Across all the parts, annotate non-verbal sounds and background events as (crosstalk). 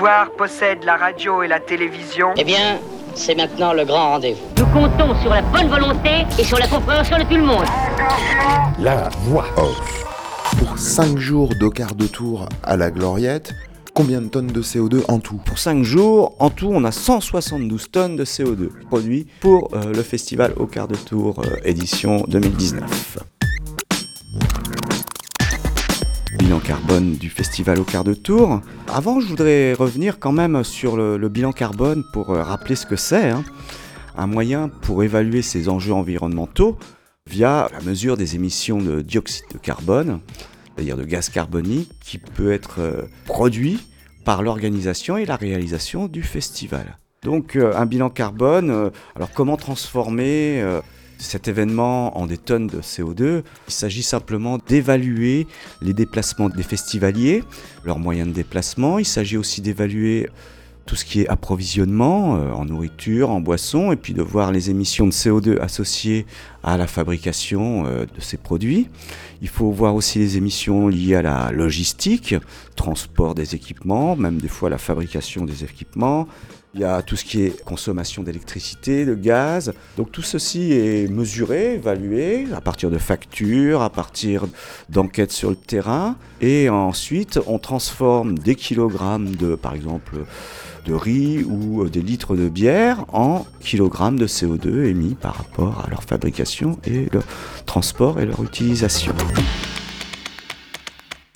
pouvoir possède la radio et la télévision. Eh bien, c'est maintenant le grand rendez-vous. Nous comptons sur la bonne volonté et sur la compréhension de tout le monde. La voix off. Pour 5 jours d'au quart de tour à la Gloriette, combien de tonnes de CO2 en tout? Pour 5 jours, en tout, on a 172 tonnes de CO2 produits pour euh, le festival au quart de tour euh, édition 2019. Bilan carbone du festival au quart de tour. Avant, je voudrais revenir quand même sur le, bilan carbone pour euh, rappeler ce que c'est. hein. Un moyen pour évaluer ces enjeux environnementaux via la mesure des émissions de dioxyde de carbone, c'est-à-dire de gaz carbonique, qui peut être euh, produit par l'organisation et la réalisation du festival. Donc euh, un bilan carbone, alors comment transformer cet événement en des tonnes de CO2 Il s'agit simplement d'évaluer les déplacements des festivaliers, leurs moyens de déplacement, il s'agit aussi d'évaluer tout ce qui est approvisionnement euh, en nourriture, en boisson, et puis de voir les émissions de CO2 associées à la fabrication euh, de ces produits. Il faut voir aussi les émissions liées à la logistique, transport des équipements, même des fois la fabrication des équipements. Il y a tout ce qui est consommation d'électricité, de gaz. Donc tout ceci est mesuré, évalué à partir de factures, à partir d'enquêtes sur le terrain. Et ensuite, on transforme des kilogrammes de, par exemple, de riz ou des litres de bière en kilogrammes de CO2 émis par rapport à leur fabrication et le transport et leur utilisation.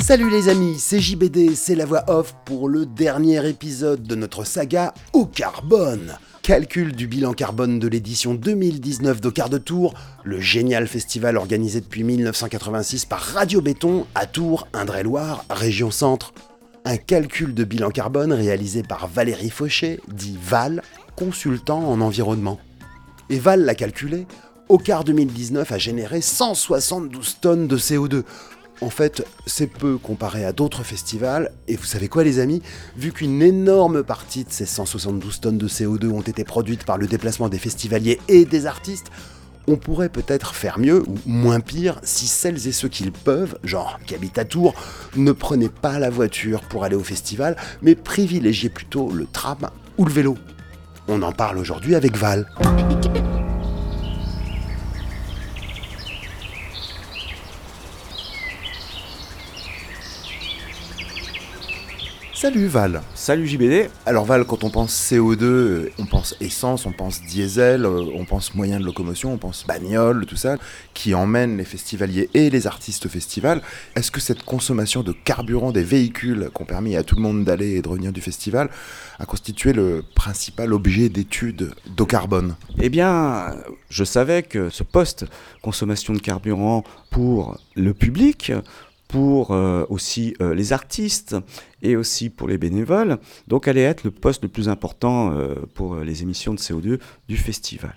Salut les amis, c'est JBD, c'est la voix off pour le dernier épisode de notre saga au carbone. Calcul du bilan carbone de l'édition 2019 d'Au quart de tour, le génial festival organisé depuis 1986 par Radio Béton à Tours, Indre-et-Loire, région centre. Un calcul de bilan carbone réalisé par Valérie Fauché, dit Val, consultant en environnement. Et Val l'a calculé, au quart 2019 a généré 172 tonnes de CO2. En fait, c'est peu comparé à d'autres festivals, et vous savez quoi les amis? Vu qu'une énorme partie de ces 172 tonnes de CO2 ont été produites par le déplacement des festivaliers et des artistes, on pourrait peut-être faire mieux ou moins pire si celles et ceux qui le peuvent, genre qui habitent à Tours, ne prenaient pas la voiture pour aller au festival, mais privilégiaient plutôt le tram ou le vélo. On en parle aujourd'hui avec Val. Salut Val. Salut JBD Alors Val, quand on pense CO2, euh, on pense essence, on pense diesel, euh, on pense moyen de locomotion, on pense bagnole, tout ça, qui emmène les festivaliers et les artistes au festival. Est-ce que cette consommation de carburant des véhicules qui ont permis à tout le monde d'aller et de revenir du festival a constitué le principal objet d'étude d'eau carbone? Eh bien, je savais que ce poste consommation de carburant pour le public, pour euh, aussi euh, les artistes et aussi pour les bénévoles, donc allait être le poste le plus important euh, pour les émissions de CO2 du festival.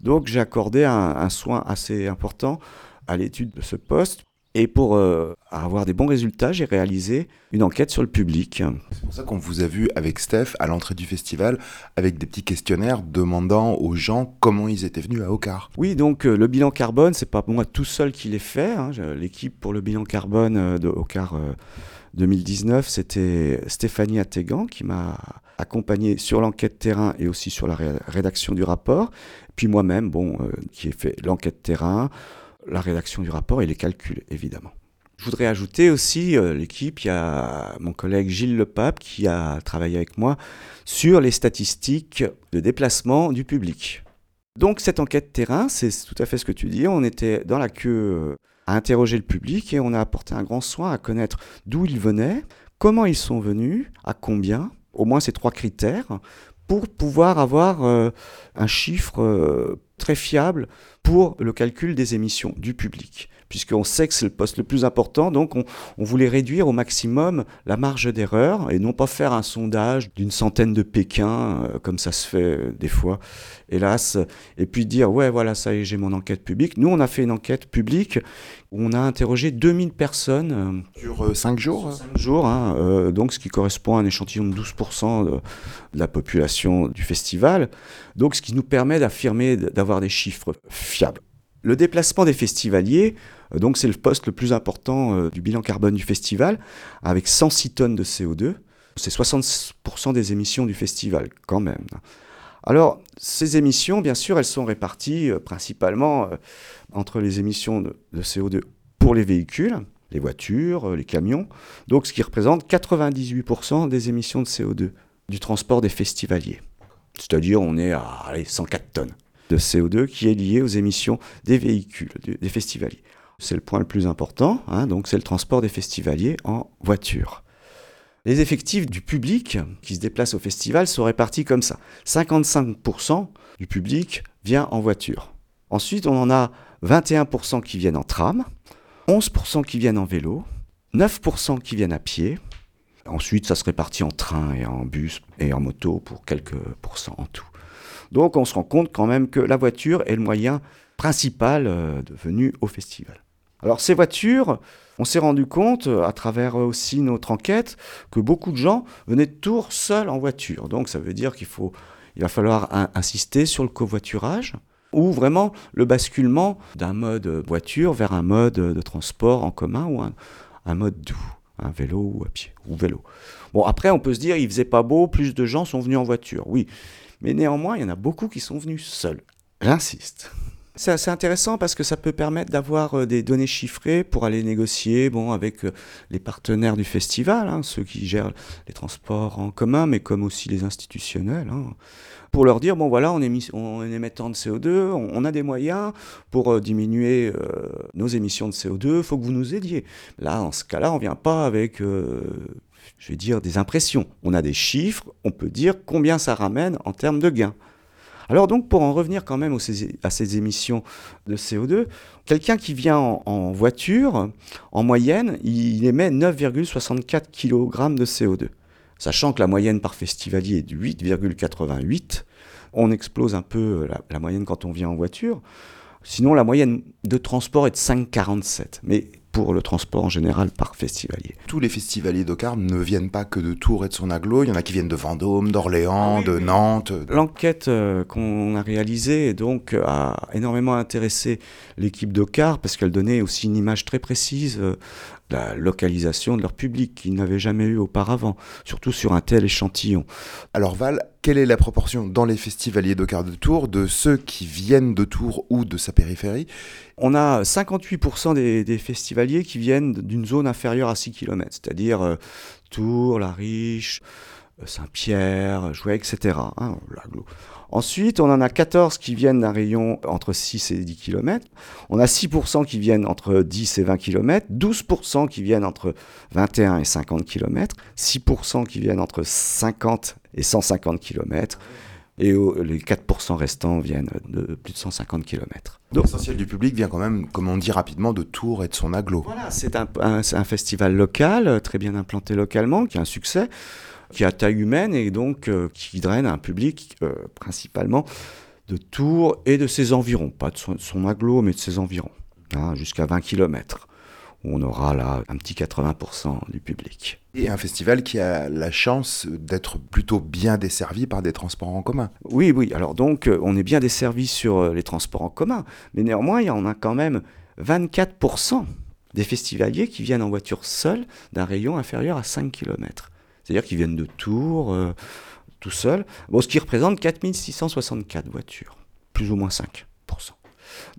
Donc j'ai accordé un, un soin assez important à l'étude de ce poste. Et pour euh, avoir des bons résultats, j'ai réalisé une enquête sur le public. C'est pour ça qu'on vous a vu avec Steph à l'entrée du festival avec des petits questionnaires demandant aux gens comment ils étaient venus à Ocar. Oui, donc euh, le bilan carbone, c'est pas moi tout seul qui l'ai fait. hein. L'équipe pour le bilan carbone euh, de Ocar euh, 2019, c'était Stéphanie Attégan qui m'a accompagné sur l'enquête terrain et aussi sur la ré- rédaction du rapport. Puis moi-même, bon, euh, qui ai fait l'enquête terrain, la rédaction du rapport et les calculs, évidemment. Je voudrais ajouter aussi euh, l'équipe, il y a mon collègue Gilles Lepape qui a travaillé avec moi sur les statistiques de déplacement du public. Donc cette enquête terrain, c'est tout à fait ce que tu dis, on était dans la queue euh, à interroger le public et on a apporté un grand soin à connaître d'où ils venaient, comment ils sont venus, à combien, au moins ces trois critères, pour pouvoir avoir euh, un chiffre très fiable pour le calcul des émissions du public. Puisqu'on sait que c'est le poste le plus important, donc on, on voulait réduire au maximum la marge d'erreur et non pas faire un sondage d'une centaine de Pékin, euh, comme ça se fait euh, des fois, hélas, et puis dire ouais voilà ça y est j'ai mon enquête publique. Nous on a fait une enquête publique où on a interrogé 2000 personnes euh, Sur 5 jours cinq jours, hein, donc ce qui correspond à un échantillon de 12% de, de la population du festival, donc ce qui nous permet d'affirmer d'avoir des chiffres fiables. Le déplacement des festivaliers, donc c'est le poste le plus important euh, du bilan carbone du festival, avec 106 tonnes de CO2. C'est 60% des émissions du festival, quand même. Alors, ces émissions, bien sûr, elles sont réparties euh, principalement euh, entre les émissions de, de CO2 pour les véhicules, les voitures, euh, les camions, donc ce qui représente 98% des émissions de CO2 du transport des festivaliers. C'est-à-dire, on est à allez, 104 tonnes de CO2 qui est lié aux émissions des véhicules, des festivaliers. C'est le point le plus important, hein, donc c'est le transport des festivaliers en voiture. Les effectifs du public qui se déplace au festival sont répartis comme ça. 55% du public vient en voiture. Ensuite, on en a 21% qui viennent en tram, 11% qui viennent en vélo, 9% qui viennent à pied. Ensuite, ça se répartit en train et en bus et en moto pour quelques pourcents en tout. Donc on se rend compte quand même que la voiture est le moyen principal euh, de venue au festival. Alors ces voitures, on s'est rendu compte, euh, à travers aussi notre enquête, que beaucoup de gens venaient de Tours seuls en voiture. Donc ça veut dire qu'il faut, il va falloir in- insister sur le covoiturage ou vraiment le basculement d'un mode voiture vers un mode de transport en commun ou un, un mode doux, un vélo ou à pied ou vélo. Bon après on peut se dire il faisait pas beau, plus de gens sont venus en voiture. Oui, mais néanmoins il y en a beaucoup qui sont venus seuls. J'insiste. C'est assez intéressant parce que ça peut permettre d'avoir euh, des données chiffrées pour aller négocier bon, avec euh, les partenaires du festival, hein, ceux qui gèrent les transports en commun, mais comme aussi les institutionnels, hein, pour leur dire, bon voilà, on mis- on est émettant de CO2, on, a des moyens pour euh, diminuer nos émissions de CO2, il faut que vous nous aidiez. Là, en ce cas-là, on ne vient pas avec, je vais dire, des impressions. On a des chiffres, on peut dire combien ça ramène en termes de gains. Alors donc, pour en revenir quand même à ces émissions de CO2, quelqu'un qui vient en, voiture, en moyenne, il émet 9,64 kg de CO2. Sachant que la moyenne par festivalier est de 8,88, on explose un peu la, moyenne quand on vient en voiture. Sinon, la moyenne de transport est de 5,47. Mais pour le transport en général par festivalier. Tous les festivaliers d'Ocar ne viennent pas que de Tours et de son aglo, il y en a qui viennent de Vendôme, d'Orléans, de Nantes. L'enquête euh, qu'on a réalisée donc a énormément intéressé l'équipe d'Ocar parce qu'elle donnait aussi une image très précise euh, de la localisation de leur public qu'ils n'avaient jamais eu auparavant, surtout sur un tel échantillon. Alors Val, quelle est la proportion dans les festivaliers d'Ocar de Tours de ceux qui viennent de Tours ou de sa périphérie? On a 58% des, festivaliers qui viennent d'une zone inférieure à 6 km, c'est-à-dire euh, Tours, La Riche, Saint-Pierre, Jouet, etc. hein. Ensuite, on en a 14 qui viennent d'un rayon entre 6 et 10 km. On a 6% qui viennent entre 10 et 20 km, 12% qui viennent entre 21 et 50 km, 6% qui viennent entre 50 et 150 km, et euh, les 4% restants viennent de plus de 150 km. Donc l'essentiel du public vient quand même, comme on dit rapidement, de Tours et de son aglo. Voilà, c'est un, un festival local, euh, très bien implanté localement, qui a un succès, qui a taille humaine et donc euh, qui draine un public euh, principalement de Tours et de ses environs, pas de son, son aglo, mais de ses environs, hein, jusqu'à 20 km, où on aura là un petit 80% du public. Et un festival qui a la chance d'être plutôt bien desservi par des transports en commun. Oui, oui, alors donc euh, on est bien desservi sur les transports en commun, mais néanmoins il y en a quand même 24% des festivaliers qui viennent en voiture seule d'un rayon inférieur à 5 km. C'est-à-dire qu'ils viennent de Tours, euh, tout seuls, bon, ce qui représente 4664 voitures, plus ou moins 5%.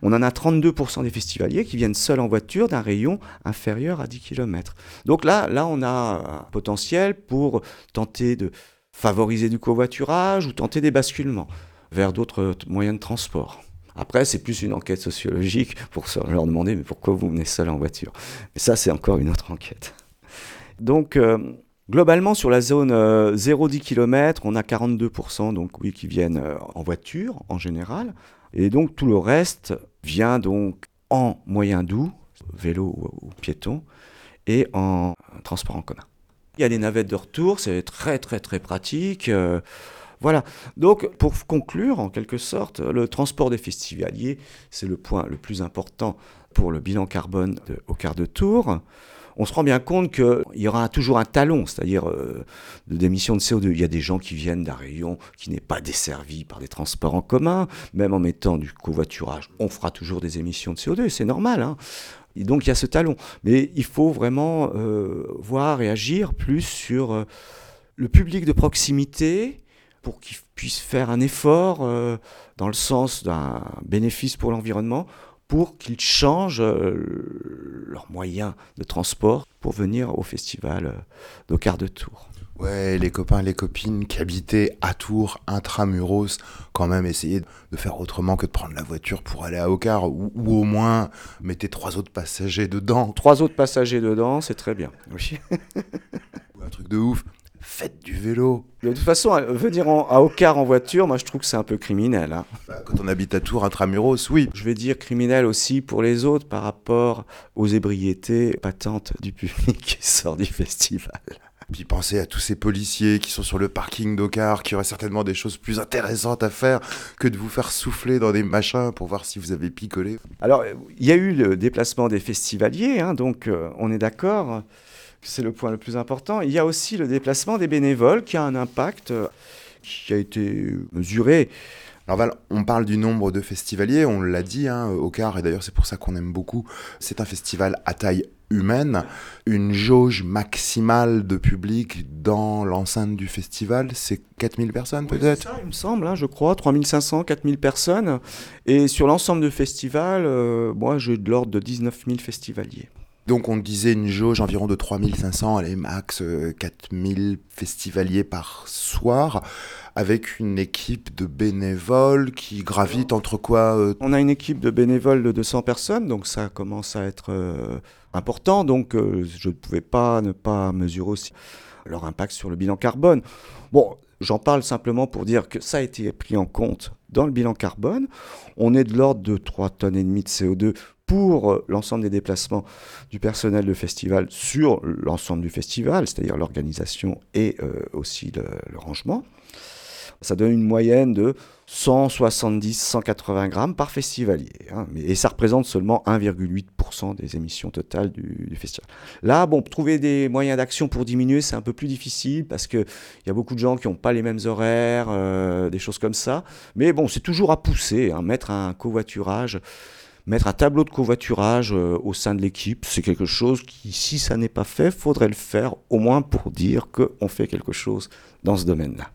On en a 32% des festivaliers qui viennent seuls en voiture d'un rayon inférieur à 10 km. Donc là, là, on a un potentiel pour tenter de favoriser du covoiturage ou tenter des basculements vers d'autres moyens de transport. Après, c'est plus une enquête sociologique pour leur demander mais pourquoi vous venez seul en voiture? Mais ça, c'est encore une autre enquête. Donc, euh, globalement, sur la zone euh, 0-10 km, on a 42% donc, oui, qui viennent euh, en voiture en général. Et donc, tout le reste vient donc en moyen doux, vélo ou, piéton, et en transport en commun. Il y a des navettes de retour, c'est très très très pratique. euh, voilà. Donc, pour conclure, en quelque sorte, le transport des festivaliers, c'est le point le plus important pour le bilan carbone au quart de tour. On se rend bien compte qu'il y aura toujours un talon, c'est-à-dire euh, de d'émissions de CO2. Il y a des gens qui viennent d'un rayon qui n'est pas desservi par des transports en commun, même en mettant du covoiturage. On fera toujours des émissions de CO2, et c'est normal. hein. Donc il y a ce talon. Mais il faut vraiment euh, voir et agir plus sur euh, le public de proximité pour qu'ils puissent faire un effort euh, dans le sens d'un bénéfice pour l'environnement, pour qu'ils changent euh, leurs moyens de transport pour venir au festival euh, d'Ocar de Tours. Ouais, les copains, les copines qui habitaient à Tours, intramuros, quand même essayer de faire autrement que de prendre la voiture pour aller à Ocar, ou, ou au moins mettez trois autres passagers dedans. Trois autres passagers dedans, c'est très bien. Oui. (laughs) Un truc de ouf. Faites du vélo. De toute façon, à- venir en- à Ocar en voiture, moi je trouve que c'est un peu criminel. hein. Bah, quand on habite à Tours, intramuros, oui. Je vais dire criminel aussi pour les autres par rapport aux ébriétés patentes du public qui sort du festival. Puis pensez à tous ces policiers qui sont sur le parking d'Ocar, qui auraient certainement des choses plus intéressantes à faire que de vous faire souffler dans des machins pour voir si vous avez picolé. Alors, euh, il y a eu le déplacement des festivaliers, hein, donc euh, on est d'accord, c'est le point le plus important. Il y a aussi le déplacement des bénévoles qui a un impact euh, qui a été mesuré. Alors Val, on parle du nombre de festivaliers, on l'a dit, hein, Ocar, et d'ailleurs c'est pour ça qu'on aime beaucoup. C'est un festival à taille humaine, une jauge maximale de public dans l'enceinte du festival, c'est 4000 personnes peut-être Ça, il me semble, hein, je crois, 3500, 4000 personnes. Et sur l'ensemble du festival, euh, moi j'ai de l'ordre de 19 000 festivaliers. Donc on disait une jauge environ de 3500, allez max euh, 4000 festivaliers par soir, avec une équipe de bénévoles qui gravitent entre quoi euh, On a une équipe de bénévoles de 200 personnes, donc ça commence à être euh, important. Donc euh, je ne pouvais pas ne pas mesurer aussi leur impact sur le bilan carbone. Bon, j'en parle simplement pour dire que ça a été pris en compte dans le bilan carbone. On est de l'ordre de 3 tonnes et demie de CO2 pour euh, l'ensemble des déplacements du personnel de festival sur l'ensemble du festival, c'est-à-dire l'organisation et euh, aussi le- rangement. Ça donne une moyenne de 170-180 grammes par festivalier. hein, et ça représente seulement 1,8% des émissions totales du, du festival. Là, bon, trouver des moyens d'action pour diminuer, c'est un peu plus difficile parce qu'il y a beaucoup de gens qui n'ont pas les mêmes horaires, euh, des choses comme ça. Mais bon, c'est toujours à pousser. hein, mettre un covoiturage, mettre un tableau de covoiturage euh, au sein de l'équipe, c'est quelque chose qui, si ça n'est pas fait, faudrait le faire au moins pour dire qu'on fait quelque chose dans ce domaine-là.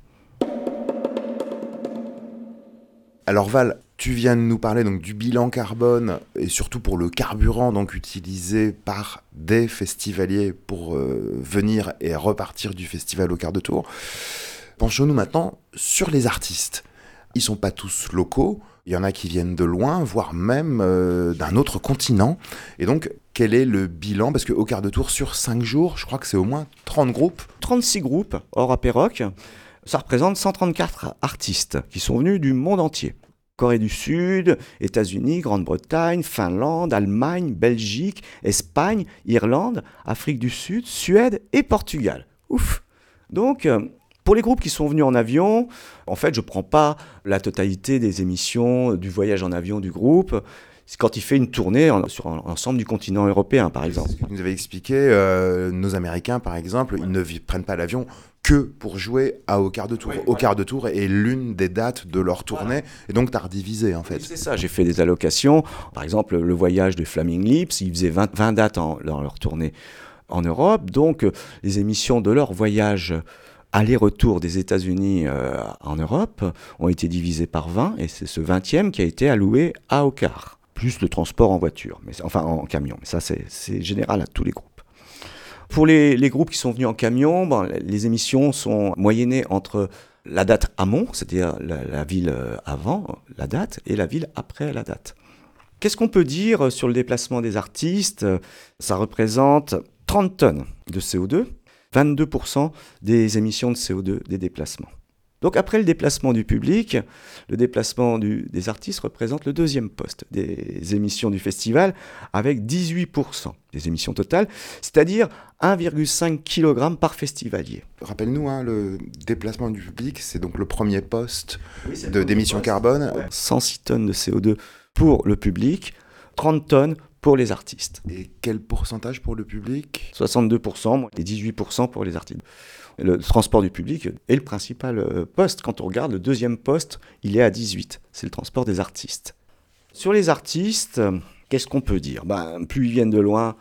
Alors Val, tu viens de nous parler donc du bilan carbone et surtout pour le carburant donc utilisé par des festivaliers pour euh, venir et repartir du festival au quart de tour. Penchons-nous maintenant sur les artistes. Ils sont pas tous locaux, il y en a qui viennent de loin, voire même euh, d'un autre continent. Et donc, quel est le bilan? Parce qu'au quart de tour, sur 5 jours, je crois que c'est au moins 30 groupes. 36 groupes hors apéroc. Ça représente 134 artistes qui sont venus du monde entier. Corée du Sud, États-Unis, Grande-Bretagne, Finlande, Allemagne, Belgique, Espagne, Irlande, Afrique du Sud, Suède et Portugal. Ouf Donc, euh, pour les groupes qui sont venus en avion, en fait, je ne prends pas la totalité des émissions du voyage en avion du groupe. C'est quand il fait une tournée sur l'ensemble du continent européen, par exemple. Ce que nous avait expliqué, euh, nos Américains par exemple, ils ne prennent pas l'avion que pour jouer à Au quart de tour. Au quart de tour est l'une des dates de leur tournée, et donc t'as redivisé en fait. Oui, C'est ça, j'ai fait des allocations. Par exemple, le voyage de Flaming Lips, ils faisaient 20, 20 dates en- dans leur tournée en Europe. Donc, euh, les émissions de leur voyage aller-retour des États-Unis euh, en Europe ont été divisées par 20, et c'est ce 20e qui a été alloué à Ocar, plus le transport en voiture, mais, enfin en camion. Mais ça, c'est général à tous les groupes. Pour les, groupes qui sont venus en camion, bon, les émissions sont moyennées entre la date amont, c'est-à-dire la, la ville euh, avant la date, et la ville après la date. Qu'est-ce qu'on peut dire sur le déplacement des artistes? Ça représente 30 tonnes de CO2, 22% des émissions de CO2 des déplacements. Donc après le déplacement du public, le déplacement du- des artistes représente le deuxième poste des émissions du festival avec 18% des émissions totales, c'est-à-dire 1,5 kg par festivalier. Rappelle-nous, hein, le déplacement du public, c'est donc le premier poste de d'émission carbone. 106 tonnes de CO2 pour le public, 30 tonnes pour les artistes. Et quel pourcentage pour le public? 62% et 18% pour les artistes. Le transport du public est le principal euh, poste. Quand on regarde le deuxième poste, il est à 18. C'est le transport des artistes. Sur les artistes, euh, qu'est-ce qu'on peut dire? Ben, Plus ils viennent de loin,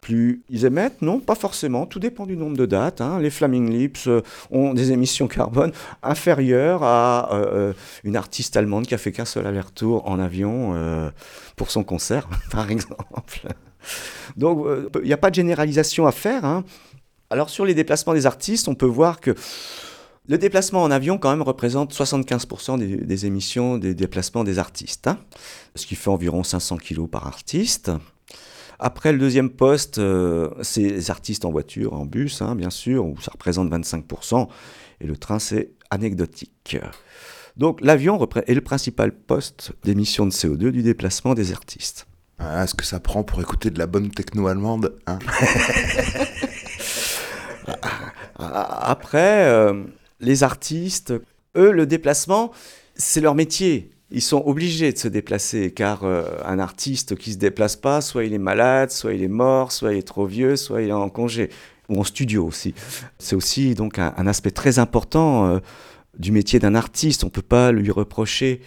plus ils émettent Non, pas forcément. Tout dépend du nombre de dates. hein. Les Flaming Lips euh, ont des émissions carbone inférieures à euh, euh, une artiste allemande qui a fait qu'un seul aller-retour en avion pour son concert, (laughs) par exemple. Donc, il n'y a pas de généralisation à faire. hein. Alors, sur les déplacements des artistes, on peut voir que le déplacement en avion, quand même, représente 75% des, émissions des déplacements des artistes, hein. ce qui fait environ 500 kilos par artiste. Après, le deuxième poste, euh, c'est les artistes en voiture, en bus, hein, bien sûr, où ça représente 25%, et le train, c'est anecdotique. Donc, l'avion est le principal poste d'émission de CO2 du déplacement des artistes. Ah, ce que ça prend pour écouter de la bonne techno allemande hein? (laughs) Après, euh, les artistes, eux, le déplacement, c'est leur métier. Ils sont obligés de se déplacer, car euh, un artiste qui se déplace pas, soit il est malade, soit il est mort, soit il est trop vieux, soit il est en congé, ou en studio aussi. C'est aussi donc un, un aspect très important euh, du métier d'un artiste. On peut pas lui reprocher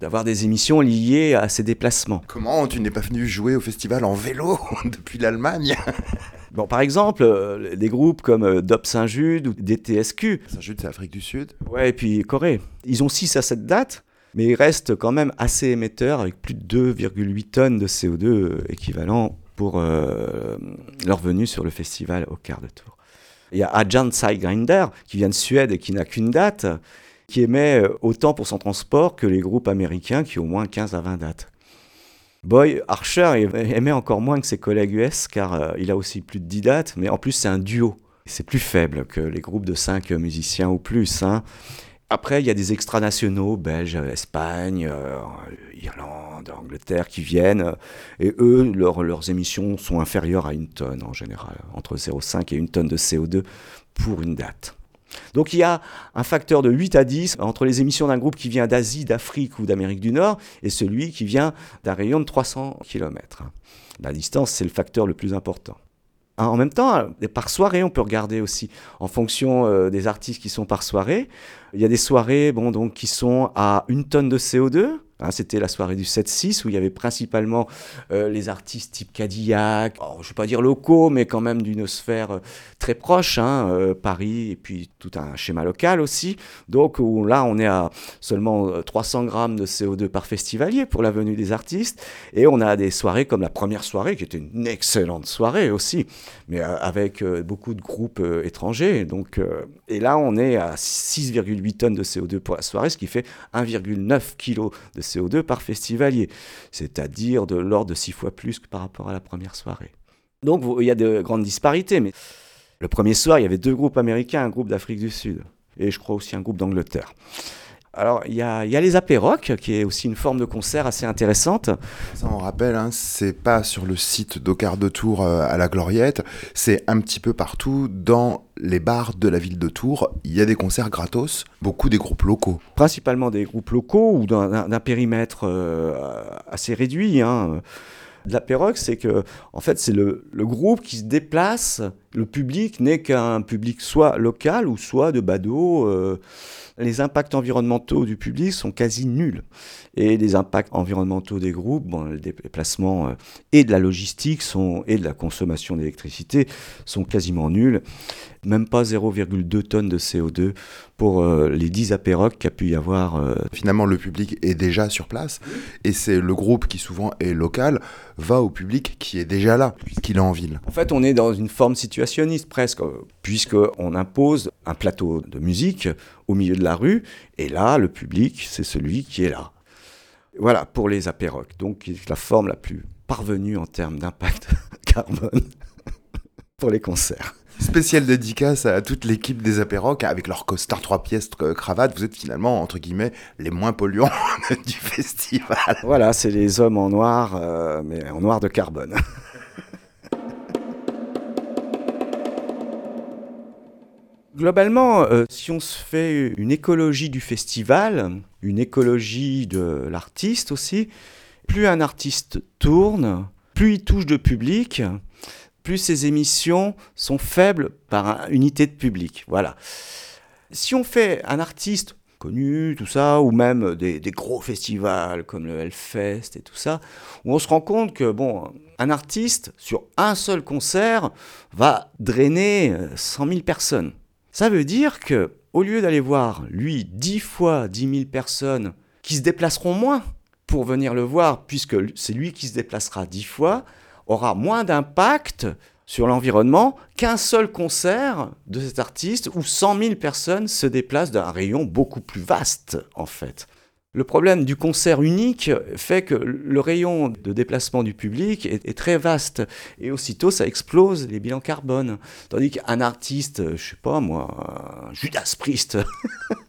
d'avoir des émissions liées à ses déplacements. Comment tu n'es pas venu jouer au festival en vélo (laughs) depuis l'Allemagne? (laughs) Bon, par exemple, euh, des groupes comme euh, Dop Saint-Jude ou DTSQ, Saint-Jude, c'est Afrique du Sud. Ouais, et puis Corée. Ils ont 6 à 7 dates, mais ils restent quand même assez émetteurs avec plus de 2,8 tonnes de CO2 euh, équivalent pour euh, leur venue sur le festival au quart de tour. Il y a Agent Grinder qui vient de Suède et qui n'a qu'une date, qui émet euh, autant pour son transport que les groupes américains qui ont au moins 15 à 20 dates. Boy Archer émet encore moins que ses collègues US car il a aussi plus de 10 dates, mais en plus c'est un duo. C'est plus faible que les groupes de 5 musiciens ou plus. hein. Après, il y a des extranationaux, Belges, Espagne, euh, Irlande, Angleterre, qui viennent. euh, Et eux, leur- leurs émissions sont inférieures à une tonne en général, entre 0,5 et une tonne de CO2 pour une date. Donc il y a un facteur de 8 à 10 entre les émissions d'un groupe qui vient d'Asie, d'Afrique ou d'Amérique du Nord et celui qui vient d'un rayon de 300 km. La distance, c'est le facteur le plus important. Hein, En même temps, euh, par soirée, on peut regarder aussi en fonction euh, des artistes qui sont par soirée. Il y a des soirées bon, donc, qui sont à une tonne de CO2. Hein, C'était la soirée du 7-6 où il y avait principalement euh, les artistes type Cadillac, oh, je ne vais pas dire locaux, mais quand même d'une sphère euh, très proche, hein, euh, Paris, et puis tout un schéma local aussi. Donc où, là, on est à seulement euh, 300 grammes de CO2 par festivalier pour la venue des artistes. Et on a des soirées comme la première soirée, qui était une excellente soirée aussi, mais avec beaucoup de groupes étrangers. Donc, et là, on est à 6,8 tonnes de CO2 pour la soirée, ce qui fait 1,9 kg de CO2 par festivalier, c'est-à-dire de l'ordre de 6 fois plus que par rapport à la première soirée. Donc il y a de grandes disparités, mais le premier soir, il y avait deux groupes américains, un groupe d'Afrique du Sud, et je crois aussi un groupe d'Angleterre. Alors, il y a, il y a les apérocs, qui est aussi une forme de concert assez intéressante. Ça, on rappelle, hein, c'est pas sur le site d'Ocar de Tours euh, à la Gloriette, c'est un petit peu partout dans les bars de la ville de Tours. Il y a des concerts gratos, beaucoup des groupes locaux. principalement des groupes locaux ou d'un- périmètre euh, assez réduit. Hein. La perroque, c'est que, en fait, c'est le, le groupe qui se déplace. Le public n'est qu'un public soit local ou soit de badauds. euh, les impacts environnementaux du public sont quasi nuls. Et les impacts environnementaux des groupes, bon, le déplacement euh, et de la logistique sont, et de la consommation d'électricité sont quasiment nuls. Même pas 0,2 tonnes de CO2 pour euh, les 10 apérocs qu'a pu y avoir. euh, Finalement, le public est déjà sur place et c'est le groupe qui souvent est local va au public qui est déjà là puisqu'il est en ville. En fait, on est dans une forme situationniste presque, puisqu'on impose un plateau de musique au milieu de la rue, et là, le public, c'est celui qui est là. Voilà, pour les apérocs. Donc, la forme la plus parvenue en termes d'impact (laughs) carbone (laughs) pour les concerts. Spéciale dédicace à toute l'équipe des apérocs avec leur costard trois pièces euh, cravate. Vous êtes finalement, entre guillemets, les moins polluants (laughs) du festival. Voilà, c'est les hommes en noir, euh, mais en noir de carbone. Globalement, euh, si on se fait une écologie du festival, une écologie de l'artiste aussi, plus un artiste tourne, plus il touche de public, plus ses émissions sont faibles par un- unité de public. Voilà. Si on fait un artiste connus, tout ça, ou même des, gros festivals comme le Hellfest et tout ça, où on se rend compte que, bon, un artiste, sur un seul concert, va drainer euh, 100 000 personnes. Ça veut dire que, au lieu d'aller voir, lui, 10 fois 10 000 personnes qui se déplaceront moins pour venir le voir, puisque c'est lui qui se déplacera 10 fois, aura moins d'impact sur l'environnement qu'un seul concert de cet artiste où 100 000 personnes se déplacent d'un rayon beaucoup plus vaste, en fait. Le problème du concert unique fait que le rayon de déplacement du public est, très vaste et aussitôt ça explose les bilans carbone. Tandis qu'un artiste, je sais pas moi, Judas Priest, (laughs)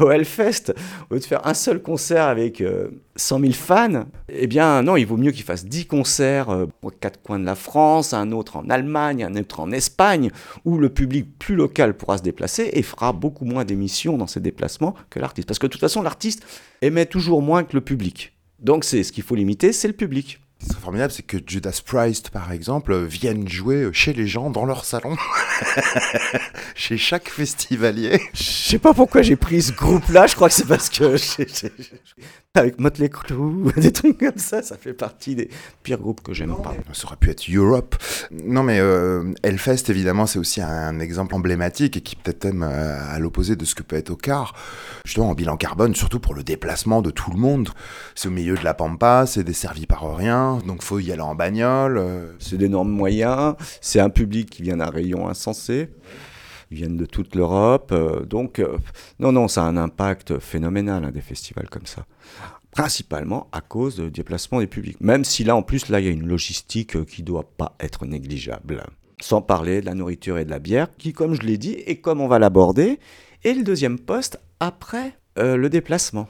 au Hellfest, au lieu de faire un seul concert avec euh, 100 000 fans, eh bien non, il vaut mieux qu'il fasse 10 concerts euh, aux quatre coins de la France, un autre en Allemagne, un autre en Espagne, où le public plus local pourra se déplacer et fera beaucoup moins d'émissions dans ses déplacements que l'artiste. Parce que de toute façon, l'artiste émet toujours moins que le public. Donc c'est ce qu'il faut limiter, c'est le public. Ce qui serait formidable, c'est que Judas Priest, par exemple, vienne jouer chez les gens dans leur salon, (laughs) chez chaque festivalier. Je sais pas pourquoi j'ai pris ce groupe-là, je crois que c'est parce que avec Motley Crue, (laughs) des trucs comme ça, ça fait partie des pires groupes que j'aime pas. Ça aurait pu être Europe. Non, mais euh, Hellfest, évidemment, c'est aussi un exemple emblématique et qui peut-être même euh, à l'opposé de ce que peut être Ocar. Justement, en bilan carbone, surtout pour le déplacement de tout le monde. C'est au milieu de la pampa, c'est desservi par rien, donc faut y aller en bagnole. euh. C'est d'énormes moyens, c'est un public qui vient d'un rayon insensé, ils viennent de toute l'Europe, euh, donc euh, non, non, ça a un impact phénoménal, hein, des festivals comme ça. Principalement à cause du déplacement des publics. Même si là, en plus, là, il y a une logistique euh, qui doit pas être négligeable. Sans parler de la nourriture et de la bière, qui, comme je l'ai dit, et comme on va l'aborder, est le deuxième poste après le déplacement.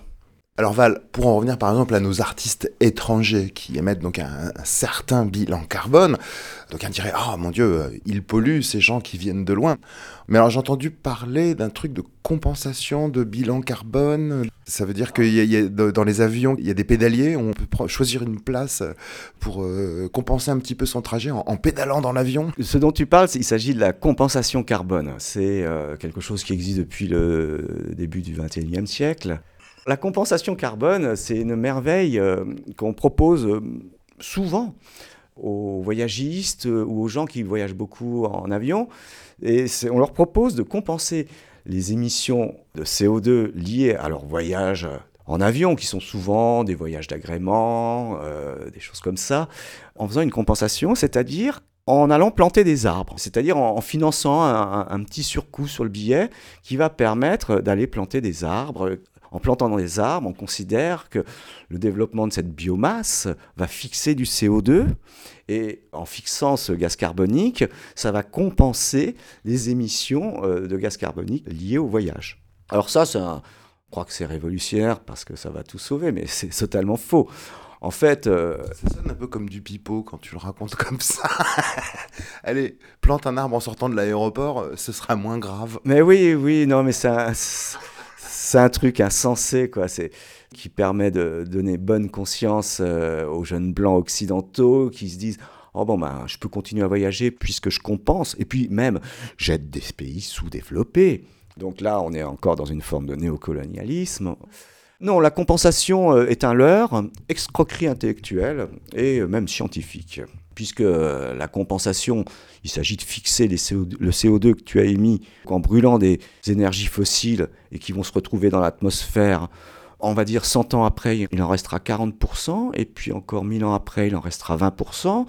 Alors Val, pour en revenir par exemple à nos artistes étrangers qui émettent donc un, certain bilan carbone, donc on dirait ah mon dieu, euh, ils polluent ces gens qui viennent de loin. Mais alors j'ai entendu parler d'un truc de compensation de bilan carbone. Ça veut dire que dans les avions, il y a des pédaliers, on peut choisir une place pour euh, compenser un petit peu son trajet en, pédalant dans l'avion. Ce dont tu parles, il s'agit de la compensation carbone. C'est euh, quelque chose qui existe depuis le début du XXIe siècle. La compensation carbone, c'est une merveille euh, qu'on propose euh, souvent aux voyagistes euh, ou aux gens qui voyagent beaucoup en avion. Et on leur propose de compenser les émissions de CO2 liées à leur voyage en avion, qui sont souvent des voyages d'agrément, des choses comme ça, en faisant une compensation, c'est-à-dire en allant planter des arbres, c'est-à-dire en, finançant un petit surcoût sur le billet qui va permettre d'aller planter des arbres. En plantant des arbres, on considère que le développement de cette biomasse va fixer du CO2 et en fixant ce gaz carbonique, ça va compenser les émissions euh, de gaz carbonique liées au voyage. Alors ça, c'est un- je crois que c'est révolutionnaire parce que ça va tout sauver, mais c'est totalement faux. En fait, euh, Ça sonne un peu comme du pipeau quand tu le racontes (laughs) comme ça. Allez, plante un arbre en sortant de l'aéroport, euh, ce sera moins grave. Mais oui, oui, non, mais un, c'est un truc insensé, quoi. C'est qui permet de donner bonne conscience euh, aux jeunes blancs occidentaux qui se disent oh bon ben je peux continuer à voyager puisque je compense et puis même j'aide des pays sous-développés. Donc là, on est encore dans une forme de néocolonialisme. Non, la compensation euh, est un leurre, escroquerie intellectuelle et euh, même scientifique. Puisque euh, la compensation, il s'agit de fixer les CO2 le CO2 que tu as émis en brûlant des énergies fossiles et qui vont se retrouver dans l'atmosphère. On va dire 100 ans après, il en restera 40%, et puis encore 1000 ans après, il en restera 20%.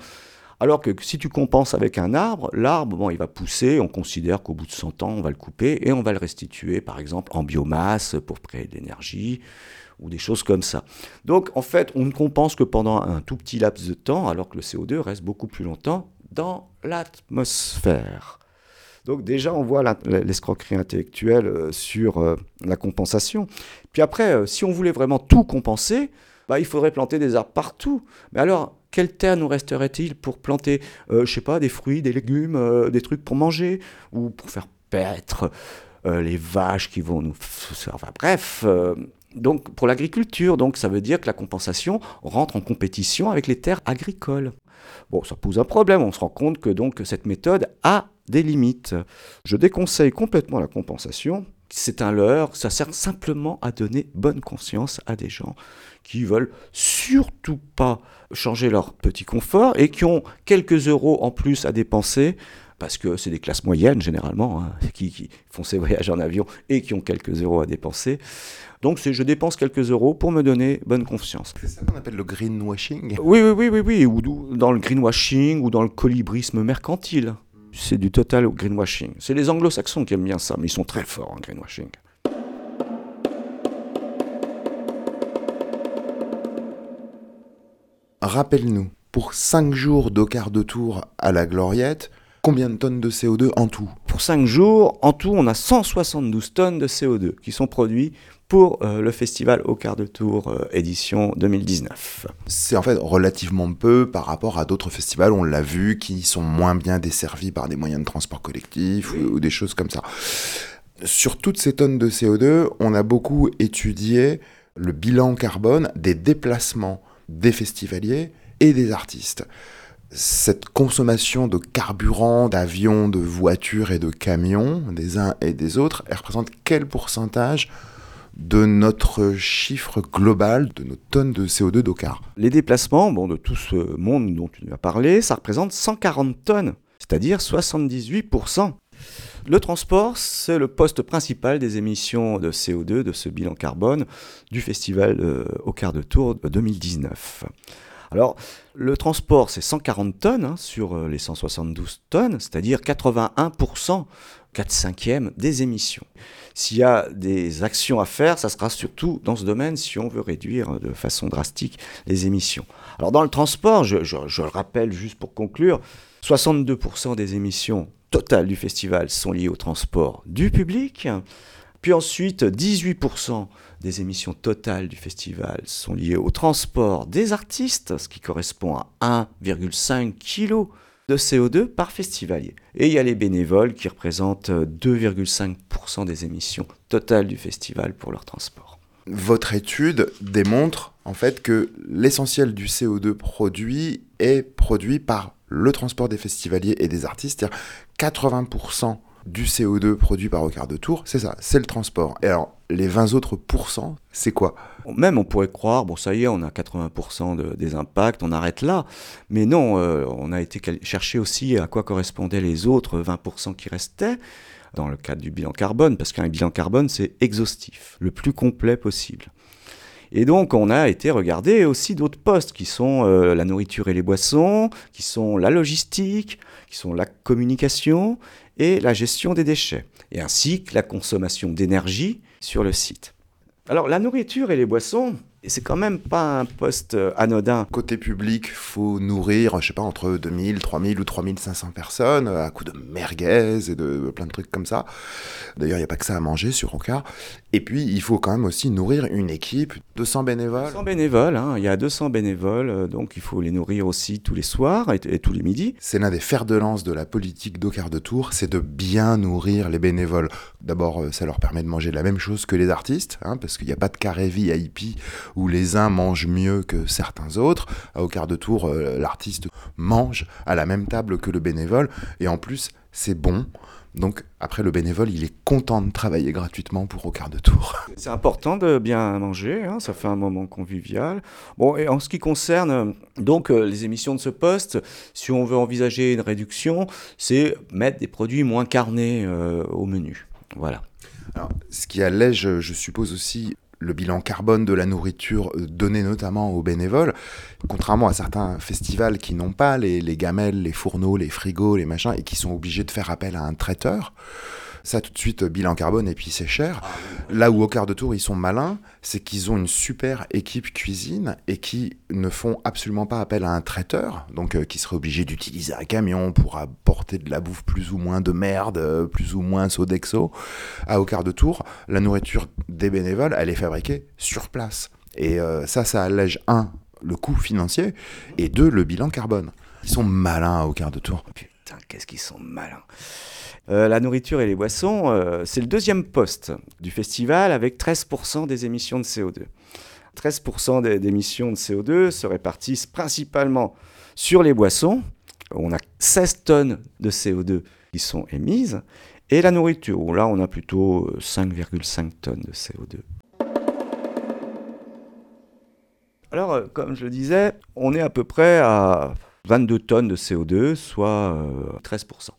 Alors que si tu compenses avec un arbre, l'arbre, bon, il va pousser, on considère qu'au bout de 100 ans, on va le couper et on va le restituer, par exemple, en biomasse pour créer de l'énergie ou des choses comme ça. Donc, en fait, on ne compense que pendant un tout petit laps de temps, alors que le CO2 reste beaucoup plus longtemps dans l'atmosphère. Donc déjà, on voit l'escroquerie intellectuelle euh, sur euh, la compensation. Puis après, euh, si on voulait vraiment tout compenser, bah, il faudrait planter des arbres partout. Mais alors, quelle terre nous resterait-il pour planter, euh, je sais pas, des fruits, des légumes, euh, des trucs pour manger ou pour faire paître euh, les vaches qui vont nous... Enfin bref, donc pour l'agriculture, donc ça veut dire que la compensation rentre en compétition avec les terres agricoles. Bon, ça pose un problème, on se rend compte que cette méthode a des limites. Je déconseille complètement la compensation c'est un leurre, ça sert simplement à donner bonne conscience à des gens qui veulent surtout pas changer leur petit confort et qui ont quelques euros en plus à dépenser parce que c'est des classes moyennes généralement hein, qui, qui, font ces (laughs) voyages en avion et qui ont quelques euros à dépenser. Donc c'est je dépense quelques euros pour me donner bonne confiance. C'est ça qu'on appelle le greenwashing Oui, oui, oui, oui, oui, ou dans le greenwashing ou dans le colibrisme mercantile. C'est du total greenwashing. C'est les anglo-saxons qui aiment bien ça, mais ils sont très forts en greenwashing. Rappelle-nous, pour 5 jours d'au quart de tour à la Gloriette, combien de tonnes de CO2 en tout? Pour 5 jours, en tout, on a 172 tonnes de CO2 qui sont produits pour euh, le festival au quart de tour euh, édition 2019. C'est en fait relativement peu par rapport à d'autres festivals, on l'a vu, qui sont moins bien desservis par des moyens de transport collectif ou des choses comme ça. Sur toutes ces tonnes de CO2, on a beaucoup étudié le bilan carbone des déplacements des festivaliers et des artistes. Cette consommation de carburant, d'avions, de voitures et de camions, des uns et des autres, elle représente quel pourcentage de notre chiffre global, de nos tonnes de CO2 d'OCAR? Les déplacements, bon, de tout ce monde dont tu nous as parlé, ça représente 140 tonnes, c'est-à-dire 78%. Le transport, c'est le poste principal des émissions de CO2 de ce bilan carbone du festival euh, au quart de tour de 2019. Alors, le transport, c'est 140 tonnes hein, sur euh, les 172 tonnes, c'est-à-dire 81%, 4 cinquièmes des émissions. S'il y a des actions à faire, ça sera surtout dans ce domaine si on veut réduire de façon drastique les émissions. Alors, dans le transport, je, je le rappelle juste pour conclure, 62% des émissions totales du festival sont liées au transport du public. Puis ensuite, 18% des émissions totales du festival sont liées au transport des artistes, ce qui correspond à 1,5 kg de CO2 par festivalier. Et il y a les bénévoles qui représentent 2,5% des émissions totales du festival pour leur transport. Votre étude démontre en fait que l'essentiel du CO2 produit est produit par le transport des festivaliers et des artistes, 80% du CO2 produit par au quart de tour, c'est ça, c'est le transport. Et alors, les 20 autres pourcents, c'est quoi? Même on pourrait croire, bon ça y est, on a 80% de, des impacts, on arrête là. Mais non, euh, on a été chercher aussi à quoi correspondaient les autres 20% qui restaient dans le cadre du bilan carbone, parce qu'un bilan carbone, c'est exhaustif, le plus complet possible. Et donc, on a été regarder aussi d'autres postes qui sont euh, la nourriture et les boissons, qui sont la logistique, qui sont la communication et la gestion des déchets, et ainsi que la consommation d'énergie sur le site. Alors, la nourriture et les boissons, c'est quand même pas un poste anodin. Côté public, faut nourrir, je sais pas, entre 2000, 3000 ou 3500 personnes à coup de merguez et de plein de trucs comme ça. D'ailleurs, il n'y a pas que ça à manger sur Oka. Et puis, il faut quand même aussi nourrir une équipe, 200 bénévoles. 200 bénévoles, hein, il y a 200 bénévoles, donc il faut les nourrir aussi tous les soirs et, et tous les midis. C'est l'un des fers de lance de la politique d'Ocar de Tour, c'est de bien nourrir les bénévoles. D'abord, ça leur permet de manger la même chose que les artistes, hein, parce qu'il n'y a pas de carré VIP où les uns mangent mieux que certains autres. Au quart de tour, euh, l'artiste mange à la même table que le bénévole, et en plus, c'est bon. Donc après, le bénévole, il est content de travailler gratuitement pour au quart de tour. (laughs) C'est important de bien manger, hein, ça fait un moment convivial. Bon, et en ce qui concerne donc euh, les émissions de ce poste, si on veut envisager une réduction, c'est mettre des produits moins carnés euh, au menu. Voilà. Alors, ce qui allège, je suppose aussi, le bilan carbone de la nourriture donné notamment aux bénévoles, contrairement à certains festivals qui n'ont pas les, les, gamelles, les fourneaux, les frigos, les machins, et qui sont obligés de faire appel à un traiteur. Ça, tout de suite, bilan carbone, et puis c'est cher. Là où au quart de tour, ils sont malins, c'est qu'ils ont une super équipe cuisine et qui ne font absolument pas appel à un traiteur, donc euh, qui serait obligé d'utiliser un camion pour apporter de la bouffe plus ou moins de merde, euh, plus ou moins Sodexo. À au quart de tour, la nourriture des bénévoles, elle est fabriquée sur place. Et euh, ça, ça allège, un, le coût financier, et deux, le bilan carbone. Ils sont malins au quart de tour. Putain, qu'est-ce qu'ils sont malins euh, la nourriture et les boissons, euh, c'est le deuxième poste du festival avec 13% des émissions de CO2. 13% des émissions de CO2 se répartissent principalement sur les boissons. On a 16 tonnes de CO2 qui sont émises Et la nourriture, où là on a plutôt euh, 5,5 tonnes de CO2. Alors, euh, comme je le disais, on est à peu près à 22 tonnes de CO2, soit euh, 13%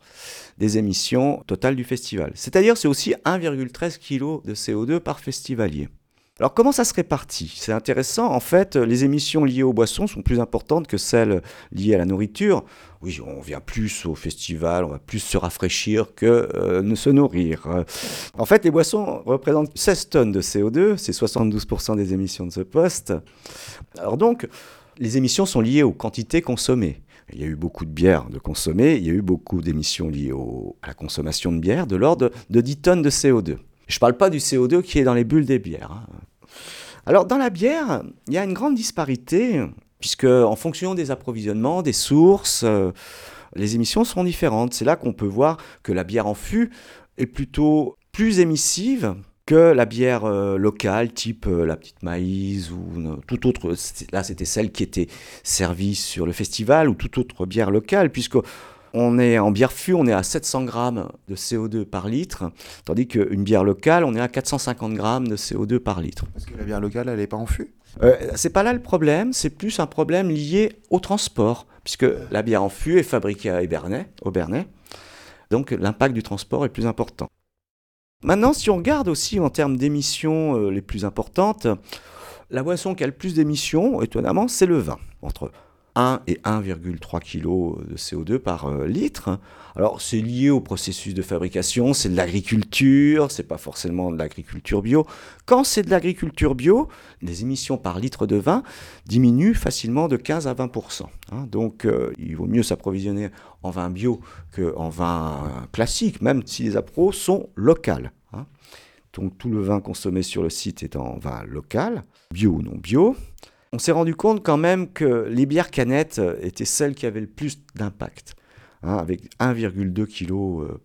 des émissions totales du festival. C'est-à-dire c'est aussi 1,13 kg de CO2 par festivalier. Alors comment ça se répartit C'est intéressant, en fait, les émissions liées aux boissons sont plus importantes que celles liées à la nourriture. Oui, on vient plus au festival, on va plus se rafraîchir que euh, ne se nourrir. Euh, En fait, les boissons représentent 16 tonnes de CO2, c'est 72% des émissions de ce poste. Alors donc, les émissions sont liées aux quantités consommées. Il y a eu beaucoup de bière de consommer, il y a eu beaucoup d'émissions liées à la consommation de bière de l'ordre de 10 tonnes de CO2. Je ne parle pas du CO2 qui est dans les bulles des bières. hein. Alors dans la bière, il y a une grande disparité, puisque en fonction des approvisionnements, des sources, euh, les émissions sont différentes. C'est là qu'on peut voir que la bière en fût est plutôt plus émissive que la bière euh, locale, type euh, la petite maïs ou une- toute autre. Là, c'était celle qui était servie sur le festival ou toute autre bière locale, puisque on est en bière fût, on est à 700 grammes de CO2 par litre, tandis qu'une bière locale, on est à 450 grammes de CO2 par litre. Parce que la bière locale, elle n'est pas en fût. Euh, c'est pas là le problème, c'est plus un problème lié au transport, puisque la bière en fût est fabriquée à Ébernay, au Bernay, donc l'impact du transport est plus important. Maintenant, si on regarde aussi en termes d'émissions euh, les plus importantes, la boisson qui a le plus d'émissions, étonnamment, c'est le vin, entre 1 et 1,3 kg de CO2 par euh, litre. Alors, c'est lié au processus de fabrication, c'est de l'agriculture, c'est pas forcément de l'agriculture bio. Quand c'est de l'agriculture bio, les émissions par litre de vin diminuent facilement de 15 à 20% hein. Donc, euh, il vaut mieux s'approvisionner en vin bio qu'en vin classique, même si les appros sont locales. hein. Donc, tout le vin consommé sur le site est en vin local, bio ou non bio. On s'est rendu compte quand même que les bières canettes euh, étaient celles qui avaient le plus d'impact, hein, avec 1,2 kg euh,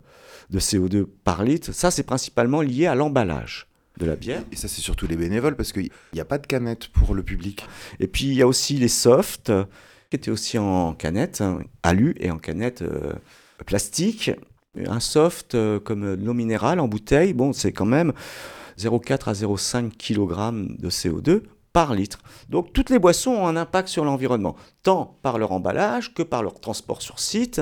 de CO2 par litre. Ça, c'est principalement lié à l'emballage de la bière. Et ça, c'est surtout les bénévoles, parce qu'il n'y a pas de canette pour le public. Et puis, il y a aussi les softs, euh, qui étaient aussi en canette, hein, alu et en canette euh, plastique. Un soft euh, comme de l'eau minérale en bouteille, bon, c'est quand même 0,4 à 0,5 kg de CO2 par litre. Donc toutes les boissons ont un impact sur l'environnement, tant par leur emballage que par leur transport sur site